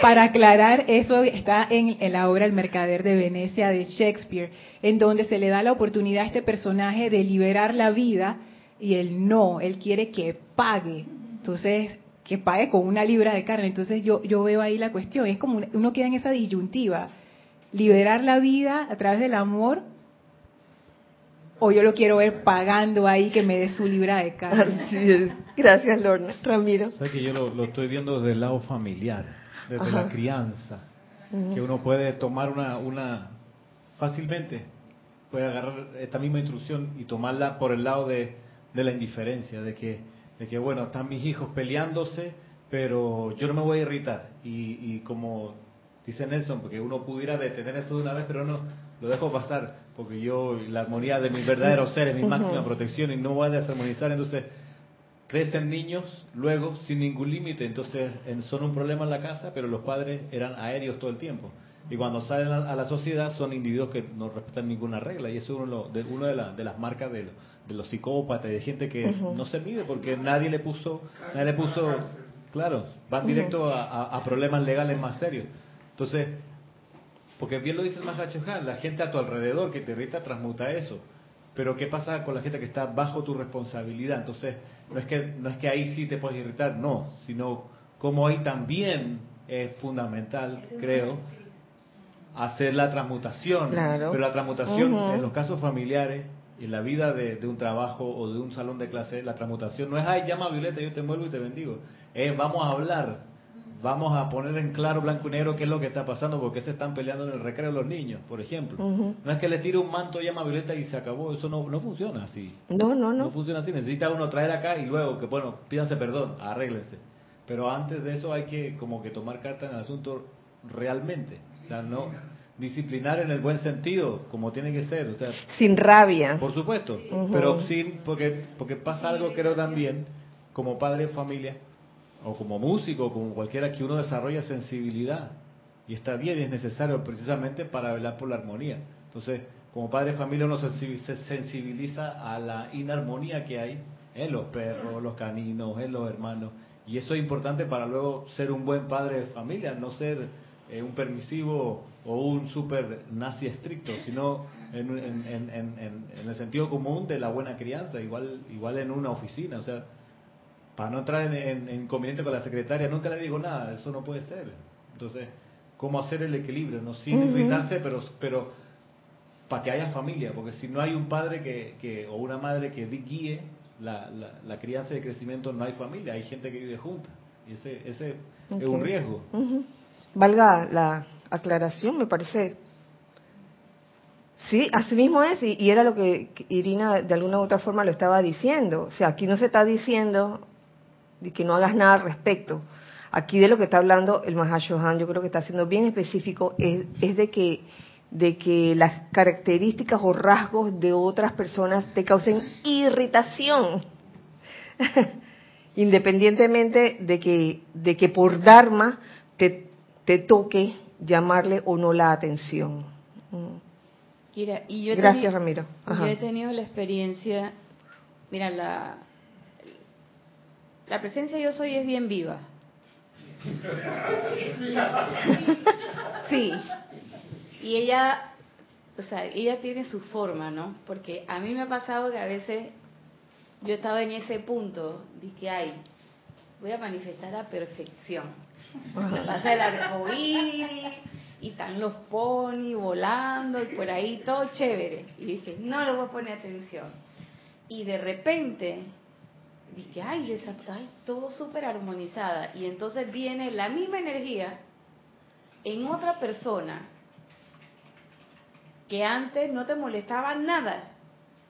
Para aclarar, eso está en, la obra El Mercader de Venecia de Shakespeare, en donde se le da la oportunidad a este personaje de liberar la vida y él no, él quiere que pague. Entonces, que pague con una libra de carne. Entonces yo, yo veo ahí la cuestión, es como uno queda en esa disyuntiva, liberar la vida a través del amor o yo lo quiero ver pagando ahí que me dé su libra de carne. Así es. Gracias, Lorna. Ramiro. Sabes que yo lo, lo estoy viendo desde el lado familiar, desde Ajá. la crianza, que uno puede tomar una, una fácilmente, puede agarrar esta misma instrucción y tomarla por el lado de, de la indiferencia, de que, de que, bueno, están mis hijos peleándose, pero yo no me voy a irritar. Y, y como dice Nelson, porque uno pudiera detener eso de una vez, pero no, lo dejo pasar, porque yo, la armonía de mis verdaderos seres, mi Ujú. máxima protección, y no voy a desarmonizar, entonces crecen niños luego sin ningún límite, entonces son un problema en la casa, pero los padres eran aéreos todo el tiempo. Y cuando salen a, la sociedad son individuos que no respetan ninguna regla. Y eso es uno de, uno de, de las marcas de, de, los psicópatas, de gente que no se mide porque nadie le puso, nadie le puso, claro, van directo a, problemas legales más serios. Entonces, porque bien lo dice el Mahacho la gente a tu alrededor que te irrita transmuta eso. Pero ¿qué pasa con la gente que está bajo tu responsabilidad? Entonces, no es que, no es que ahí sí te puedes irritar, no, sino como ahí también es fundamental, creo, hacer la transmutación. Pero la transmutación en los casos familiares, en la vida de, un trabajo o de un salón de clase, la transmutación no es, ay, llama a Violeta, yo te envuelvo y te bendigo. Es, vamos a hablar, vamos a poner en claro, blanco y negro, qué es lo que está pasando, porque se están peleando en el recreo los niños, por ejemplo. No es que le tire un manto, llama Violeta y se acabó, eso no, no funciona así. No, no, no. No funciona así, necesita uno traer acá y luego que, bueno, pídanse perdón, arréglense. Pero antes de eso hay que como que tomar carta en el asunto realmente. O sea, no disciplinar en el buen sentido, como tiene que ser, o sea, sin rabia. Por supuesto, pero sin porque porque pasa algo creo también como padre de familia o como músico, como cualquiera que uno desarrolla sensibilidad. Y está bien y es necesario precisamente para velar por la armonía. Entonces, como padre de familia uno se sensibiliza a la inarmonía que hay en los perros, los caninos, en los hermanos. Y eso es importante para luego ser un buen padre de familia, no ser eh, un permisivo o un super nazi estricto, sino en, el sentido común de la buena crianza, igual, igual en una oficina, o sea, para no entrar en, inconveniente con la secretaria, nunca le digo nada, eso no puede ser. Entonces, ¿cómo hacer el equilibrio? No sin irritarse, pero, pero para que haya familia, porque si no hay un padre que, que o una madre que guíe la, la, crianza y el crecimiento, no hay familia, hay gente que vive junta. Y ese, ese es un riesgo valga la aclaración, me parece. Sí, así mismo es, y, era lo que Irina de alguna u otra forma lo estaba diciendo. O sea, aquí no se está diciendo de que no hagas nada al respecto. Aquí de lo que está hablando el Mahashohan, yo creo que está siendo bien específico, es, es de que de que las características o rasgos de otras personas te causen irritación, independientemente de que de que por dharma te te toque llamarle o no la atención. y yo Gracias, Ramiro. Yo he tenido la experiencia, mira, la, la presencia yo soy es bien viva. Sí. Y ella, o sea, ella tiene su forma, ¿no? Porque a mí me ha pasado que a veces yo estaba en ese punto, dije, ay, voy a manifestar a perfección Pasa el arcoíris y están los ponis volando y por ahí todo chévere. Y dije, no le voy a poner atención. Y de repente dije, ay, esa, ay todo súper armonizada. Y entonces viene la misma energía en otra persona que antes no te molestaba nada.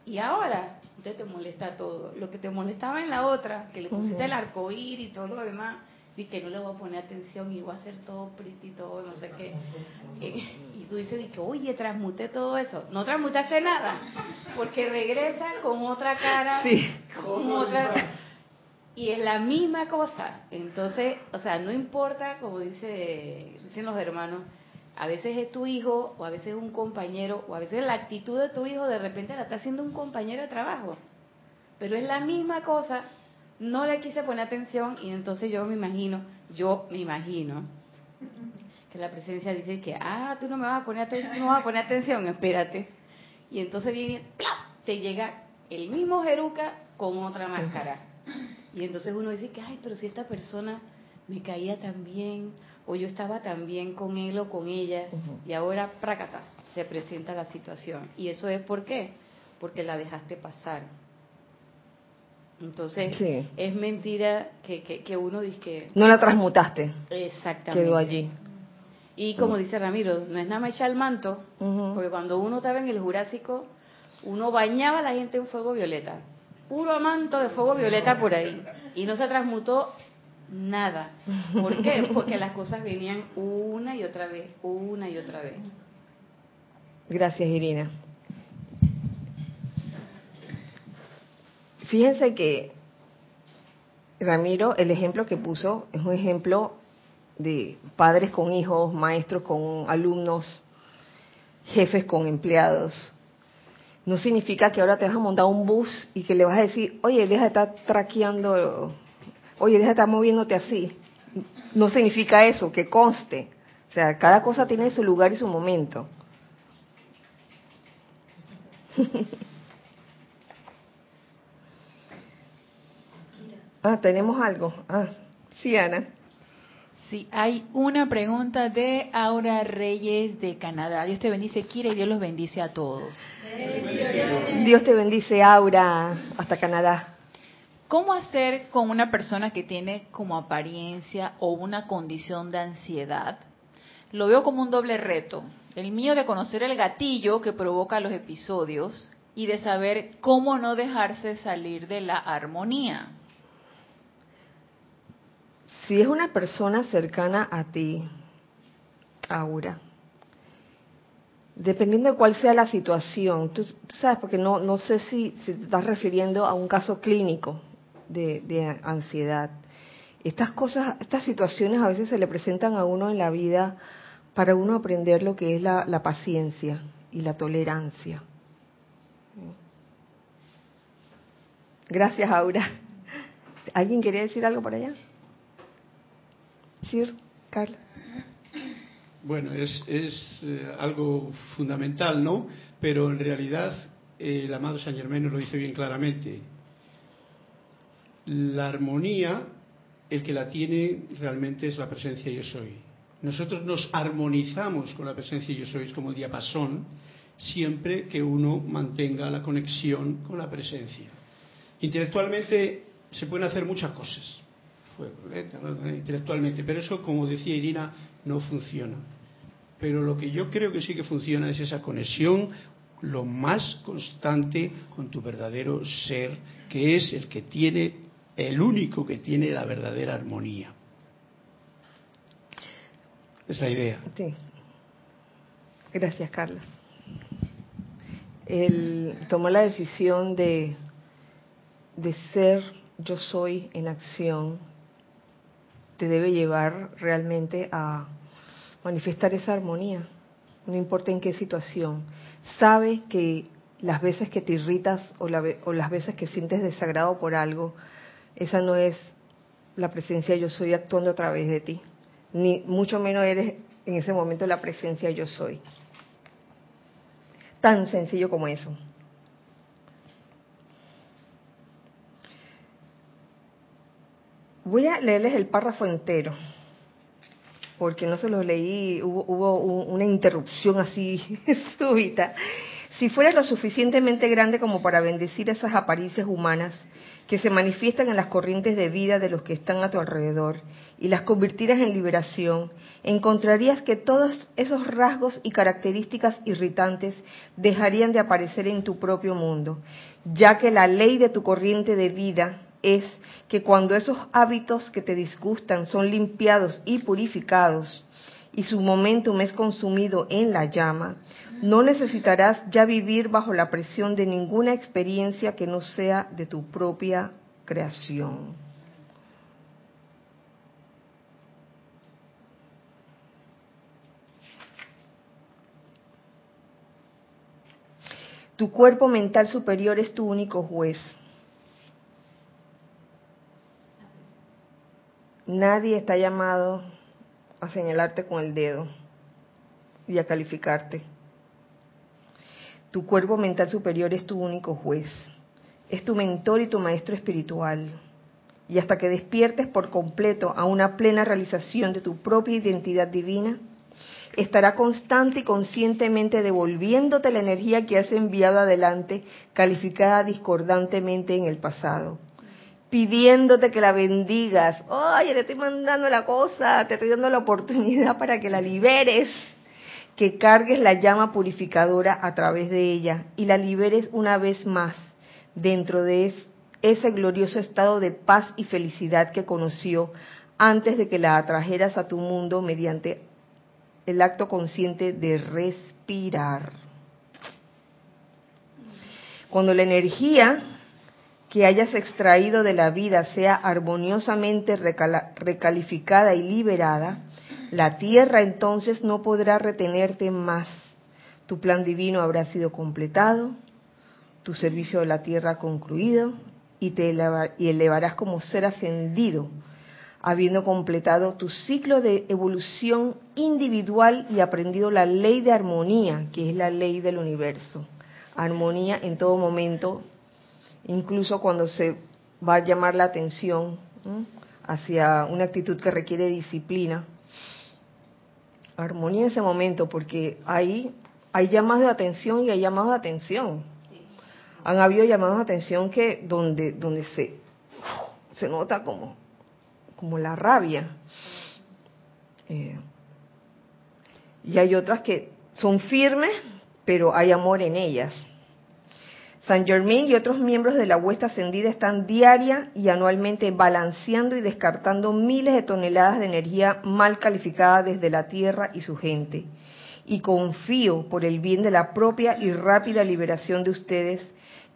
Y ahora te molesta todo. Lo que te molestaba en la otra, que le pusiste el arcoíris y todo lo demás, que no le voy a poner atención y voy a hacer todo pretty, todo no sé qué. Tú dices, que, oye, transmuté todo eso. No transmutaste nada, porque regresa con otra cara, con otra... Y es la misma cosa. Entonces, o sea, no importa, como dice, dicen los hermanos, a veces es tu hijo, o a veces es un compañero, o a veces la actitud de tu hijo de repente la está haciendo un compañero de trabajo. Pero es la misma cosa no le quise poner atención y entonces yo me imagino, yo me imagino que la presencia dice que, ah, tú no me vas a poner atención, no vas a poner atención, espérate. Y entonces viene, te llega el mismo Jeruca con otra máscara. Y entonces uno dice que, ay, pero si esta persona me caía tan bien, o yo estaba tan bien con él o con ella, y ahora, prácata, se presenta la situación. Y eso es por qué, porque la dejaste pasar entonces, es mentira que, que, uno dice que... No la transmutaste. Exactamente. Quedó allí. Y como dice Ramiro, no es nada más echar el manto, porque cuando uno estaba en el Jurásico, uno bañaba a la gente en fuego violeta. Puro manto de fuego violeta por ahí. Y no se transmutó nada. ¿Por qué? Porque las cosas venían una y otra vez, una y otra vez. Gracias, Irina. Fíjense que Ramiro, el ejemplo que puso es un ejemplo de padres con hijos, maestros con alumnos, jefes con empleados. No significa que ahora te vas a montar un bus y que le vas a decir, oye, deja de estar traqueando, oye, deja de estar moviéndote así. No significa eso, que conste. O sea, cada cosa tiene su lugar y su momento. ah, tenemos algo. Ah, sí, Ana. Sí, hay una pregunta de Aura Reyes de Canadá. Dios te bendice, Kira, y Dios los bendice a todos. Dios te bendice, Aura, hasta Canadá. ¿Cómo hacer con una persona que tiene como apariencia o una condición de ansiedad? Lo veo como un doble reto. El mío de conocer el gatillo que provoca los episodios y de saber cómo no dejarse salir de la armonía. Si es una persona cercana a ti, Aura, dependiendo de cuál sea la situación, tú, sabes, porque no, no sé si, si, te estás refiriendo a un caso clínico de, de, ansiedad. Estas cosas, estas situaciones a veces se le presentan a uno en la vida para uno aprender lo que es la, la paciencia y la tolerancia. Gracias, Aura. ¿Alguien quería decir algo por allá? Sir, Carla. Bueno, es, es eh, algo fundamental, ¿no? Pero en realidad eh, el amado San Germán lo dice bien claramente. La armonía, el que la tiene realmente es la presencia yo soy. Nosotros nos armonizamos con la presencia yo soy como diapasón siempre que uno mantenga la conexión con la presencia. Intelectualmente se pueden hacer muchas cosas, intelectualmente, pero eso, como decía Irina, no funciona. Pero lo que yo creo que sí que funciona es esa conexión lo más constante con tu verdadero ser, que es el que tiene, el único que tiene la verdadera armonía. Es la idea. Sí. Gracias, Carla. Él tomó la decisión de, de ser yo soy en acción, te debe llevar realmente a manifestar esa armonía, no importa en qué situación. Sabe que las veces que te irritas o, la, o, las veces que sientes desagrado por algo, esa no es la presencia yo soy actuando a través de ti, ni mucho menos eres en ese momento la presencia yo soy. Tan sencillo como eso. Voy a leerles el párrafo entero, porque no se lo leí, hubo, hubo una interrupción así súbita. Si fueras lo suficientemente grande como para bendecir esas apariencias humanas que se manifiestan en las corrientes de vida de los que están a tu alrededor y las convirtieras en liberación, encontrarías que todos esos rasgos y características irritantes dejarían de aparecer en tu propio mundo, ya que la ley de tu corriente de vida es que cuando esos hábitos que te disgustan son limpiados y purificados y su momentum es consumido en la llama, no necesitarás ya vivir bajo la presión de ninguna experiencia que no sea de tu propia creación. Tu cuerpo mental superior es tu único juez. Nadie está llamado a señalarte con el dedo y a calificarte. Tu cuerpo mental superior es tu único juez, es tu mentor y tu maestro espiritual. Y hasta que despiertes por completo a una plena realización de tu propia identidad divina, estará constante y conscientemente devolviéndote la energía que has enviado adelante, calificada discordantemente en el pasado pidiéndote que la bendigas. Oye, te estoy mandando la cosa, te estoy dando la oportunidad para que la liberes, que cargues la llama purificadora a través de ella y la liberes una vez más dentro de ese glorioso estado de paz y felicidad que conoció antes de que la atrajeras a tu mundo mediante el acto consciente de respirar. Cuando la energía que hayas extraído de la vida sea armoniosamente recalificada y liberada, la tierra entonces no podrá retenerte más. Tu plan divino habrá sido completado, tu servicio de la tierra concluido y te y elevarás como ser ascendido, habiendo completado tu ciclo de evolución individual y aprendido la ley de armonía, que es la ley del universo. Armonía en todo momento, incluso cuando se va a llamar la atención hacia una actitud que requiere disciplina. Armonía en ese momento, porque ahí hay llamados de atención y hay llamados de atención. Han habido llamados de atención que donde donde se se nota como como la rabia. Eh, y hay otras que son firmes, pero hay amor en ellas. San Germain y otros miembros de la huesta ascendida están diaria y anualmente balanceando y descartando miles de toneladas de energía mal calificada desde la Tierra y su gente. Y confío por el bien de la propia y rápida liberación de ustedes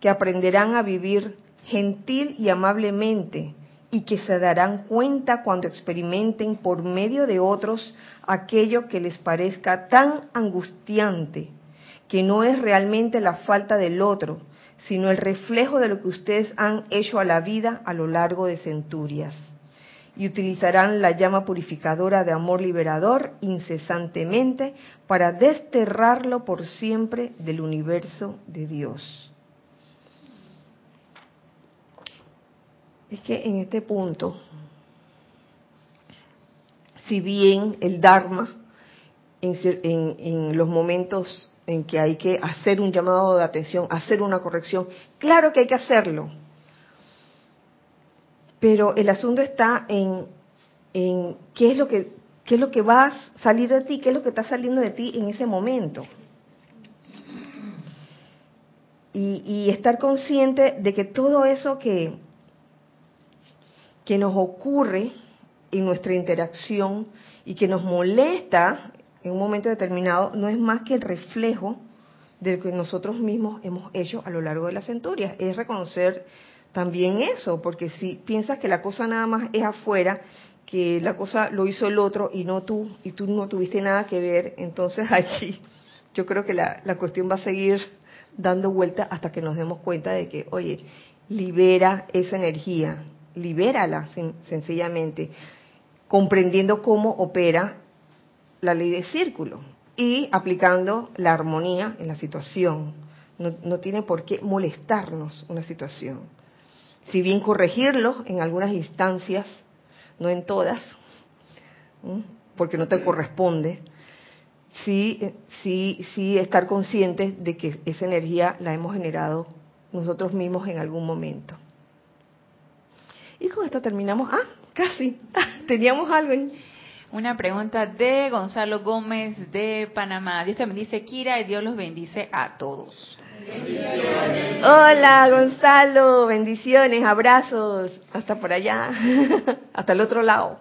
que aprenderán a vivir gentil y amablemente y que se darán cuenta cuando experimenten por medio de otros aquello que les parezca tan angustiante, que no es realmente la falta del otro, sino el reflejo de lo que ustedes han hecho a la vida a lo largo de centurias. Y utilizarán la llama purificadora de amor liberador incesantemente para desterrarlo por siempre del universo de Dios. es que en este punto, si bien el Dharma, en, los momentos en que hay que hacer un llamado de atención, hacer una corrección, claro que hay que hacerlo, pero el asunto está en, qué es lo que qué es lo que va a salir de ti, qué es lo que está saliendo de ti en ese momento. y estar consciente de que todo eso que, que nos ocurre en nuestra interacción y que nos molesta en un momento determinado no es más que el reflejo de lo que nosotros mismos hemos hecho a lo largo de las centurias. Es reconocer también eso, porque si piensas que la cosa nada más es afuera, que la cosa lo hizo el otro y no tú, y tú no tuviste nada que ver, entonces allí yo creo que la, la cuestión va a seguir dando vuelta hasta que nos demos cuenta de que, oye, libera esa energía, libérala sencillamente, comprendiendo cómo opera la ley de círculo y aplicando la armonía en la situación. No, tiene por qué molestarnos una situación. Si bien corregirlo en algunas instancias, no en todas, porque no te corresponde, sí, sí, sí estar conscientes de que esa energía la hemos generado nosotros mismos en algún momento. Y con esto terminamos. Ah, casi. Teníamos algo en... Una pregunta de Gonzalo Gómez de Panamá. Dios te bendice, Kira, y Dios los bendice a todos. Hola, Gonzalo. Bendiciones, abrazos. Hasta por allá. Hasta el otro lado.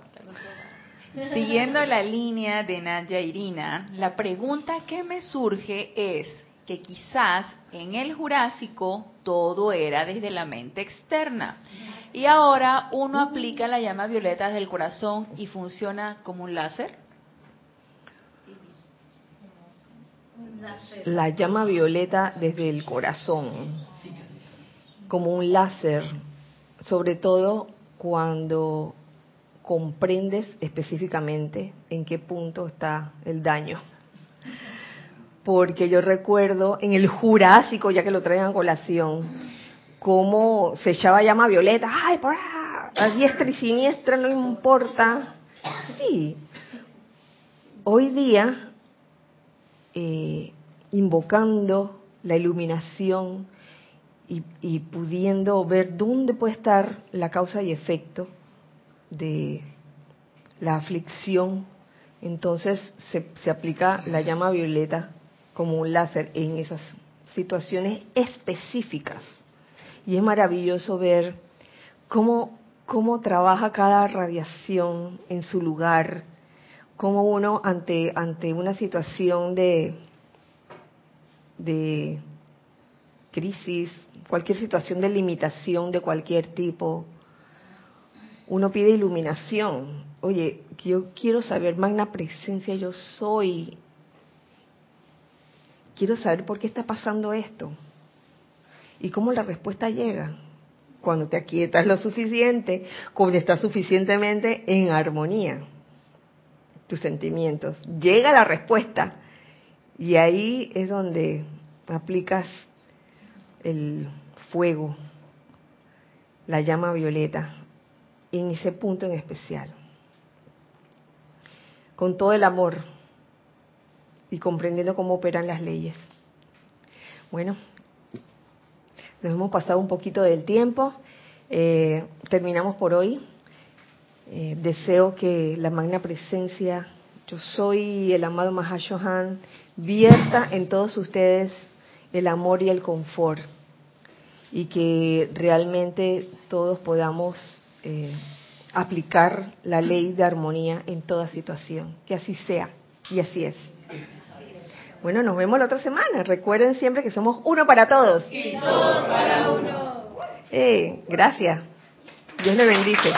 Siguiendo la línea de Nadia Irina, la pregunta que me surge es que quizás en el Jurásico todo era desde la mente externa y ahora uno aplica la llama violeta del corazón y funciona como un láser. La llama violeta desde el corazón, como un láser, sobre todo cuando comprendes específicamente en qué punto está el daño. Porque yo recuerdo en el Jurásico, ya que lo traen a colación, cómo se echaba llama violeta, ay, por a diestra y siniestra, no importa. Sí, hoy día, eh, invocando la iluminación y, y, pudiendo ver dónde puede estar la causa y efecto de la aflicción, entonces se, se aplica la llama violeta como un láser en esas situaciones específicas y es maravilloso ver cómo, cómo trabaja cada radiación en su lugar, cómo uno ante, ante una situación de, de crisis, cualquier situación de limitación de cualquier tipo, uno pide iluminación. Oye, yo quiero saber, magna presencia, yo soy. Quiero saber por qué está pasando esto. ¿Y cómo la respuesta llega? Cuando te aquietas lo suficiente, cuando estás suficientemente en armonía. Tus sentimientos. Llega la respuesta. Y ahí es donde aplicas el fuego, la llama violeta, en ese punto en especial. Con todo el amor y comprendiendo cómo operan las leyes. Bueno, nos hemos pasado un poquito del tiempo. Eh, terminamos por hoy. Eh, deseo que la magna presencia, yo soy el amado Mahashohan, vierta en todos ustedes el amor y el confort y que realmente todos podamos eh, aplicar la ley de armonía en toda situación. Que así sea y así es. Bueno, nos vemos la otra semana. Recuerden siempre que somos uno para todos. Y todos para uno. Eh, gracias. Dios le bendice.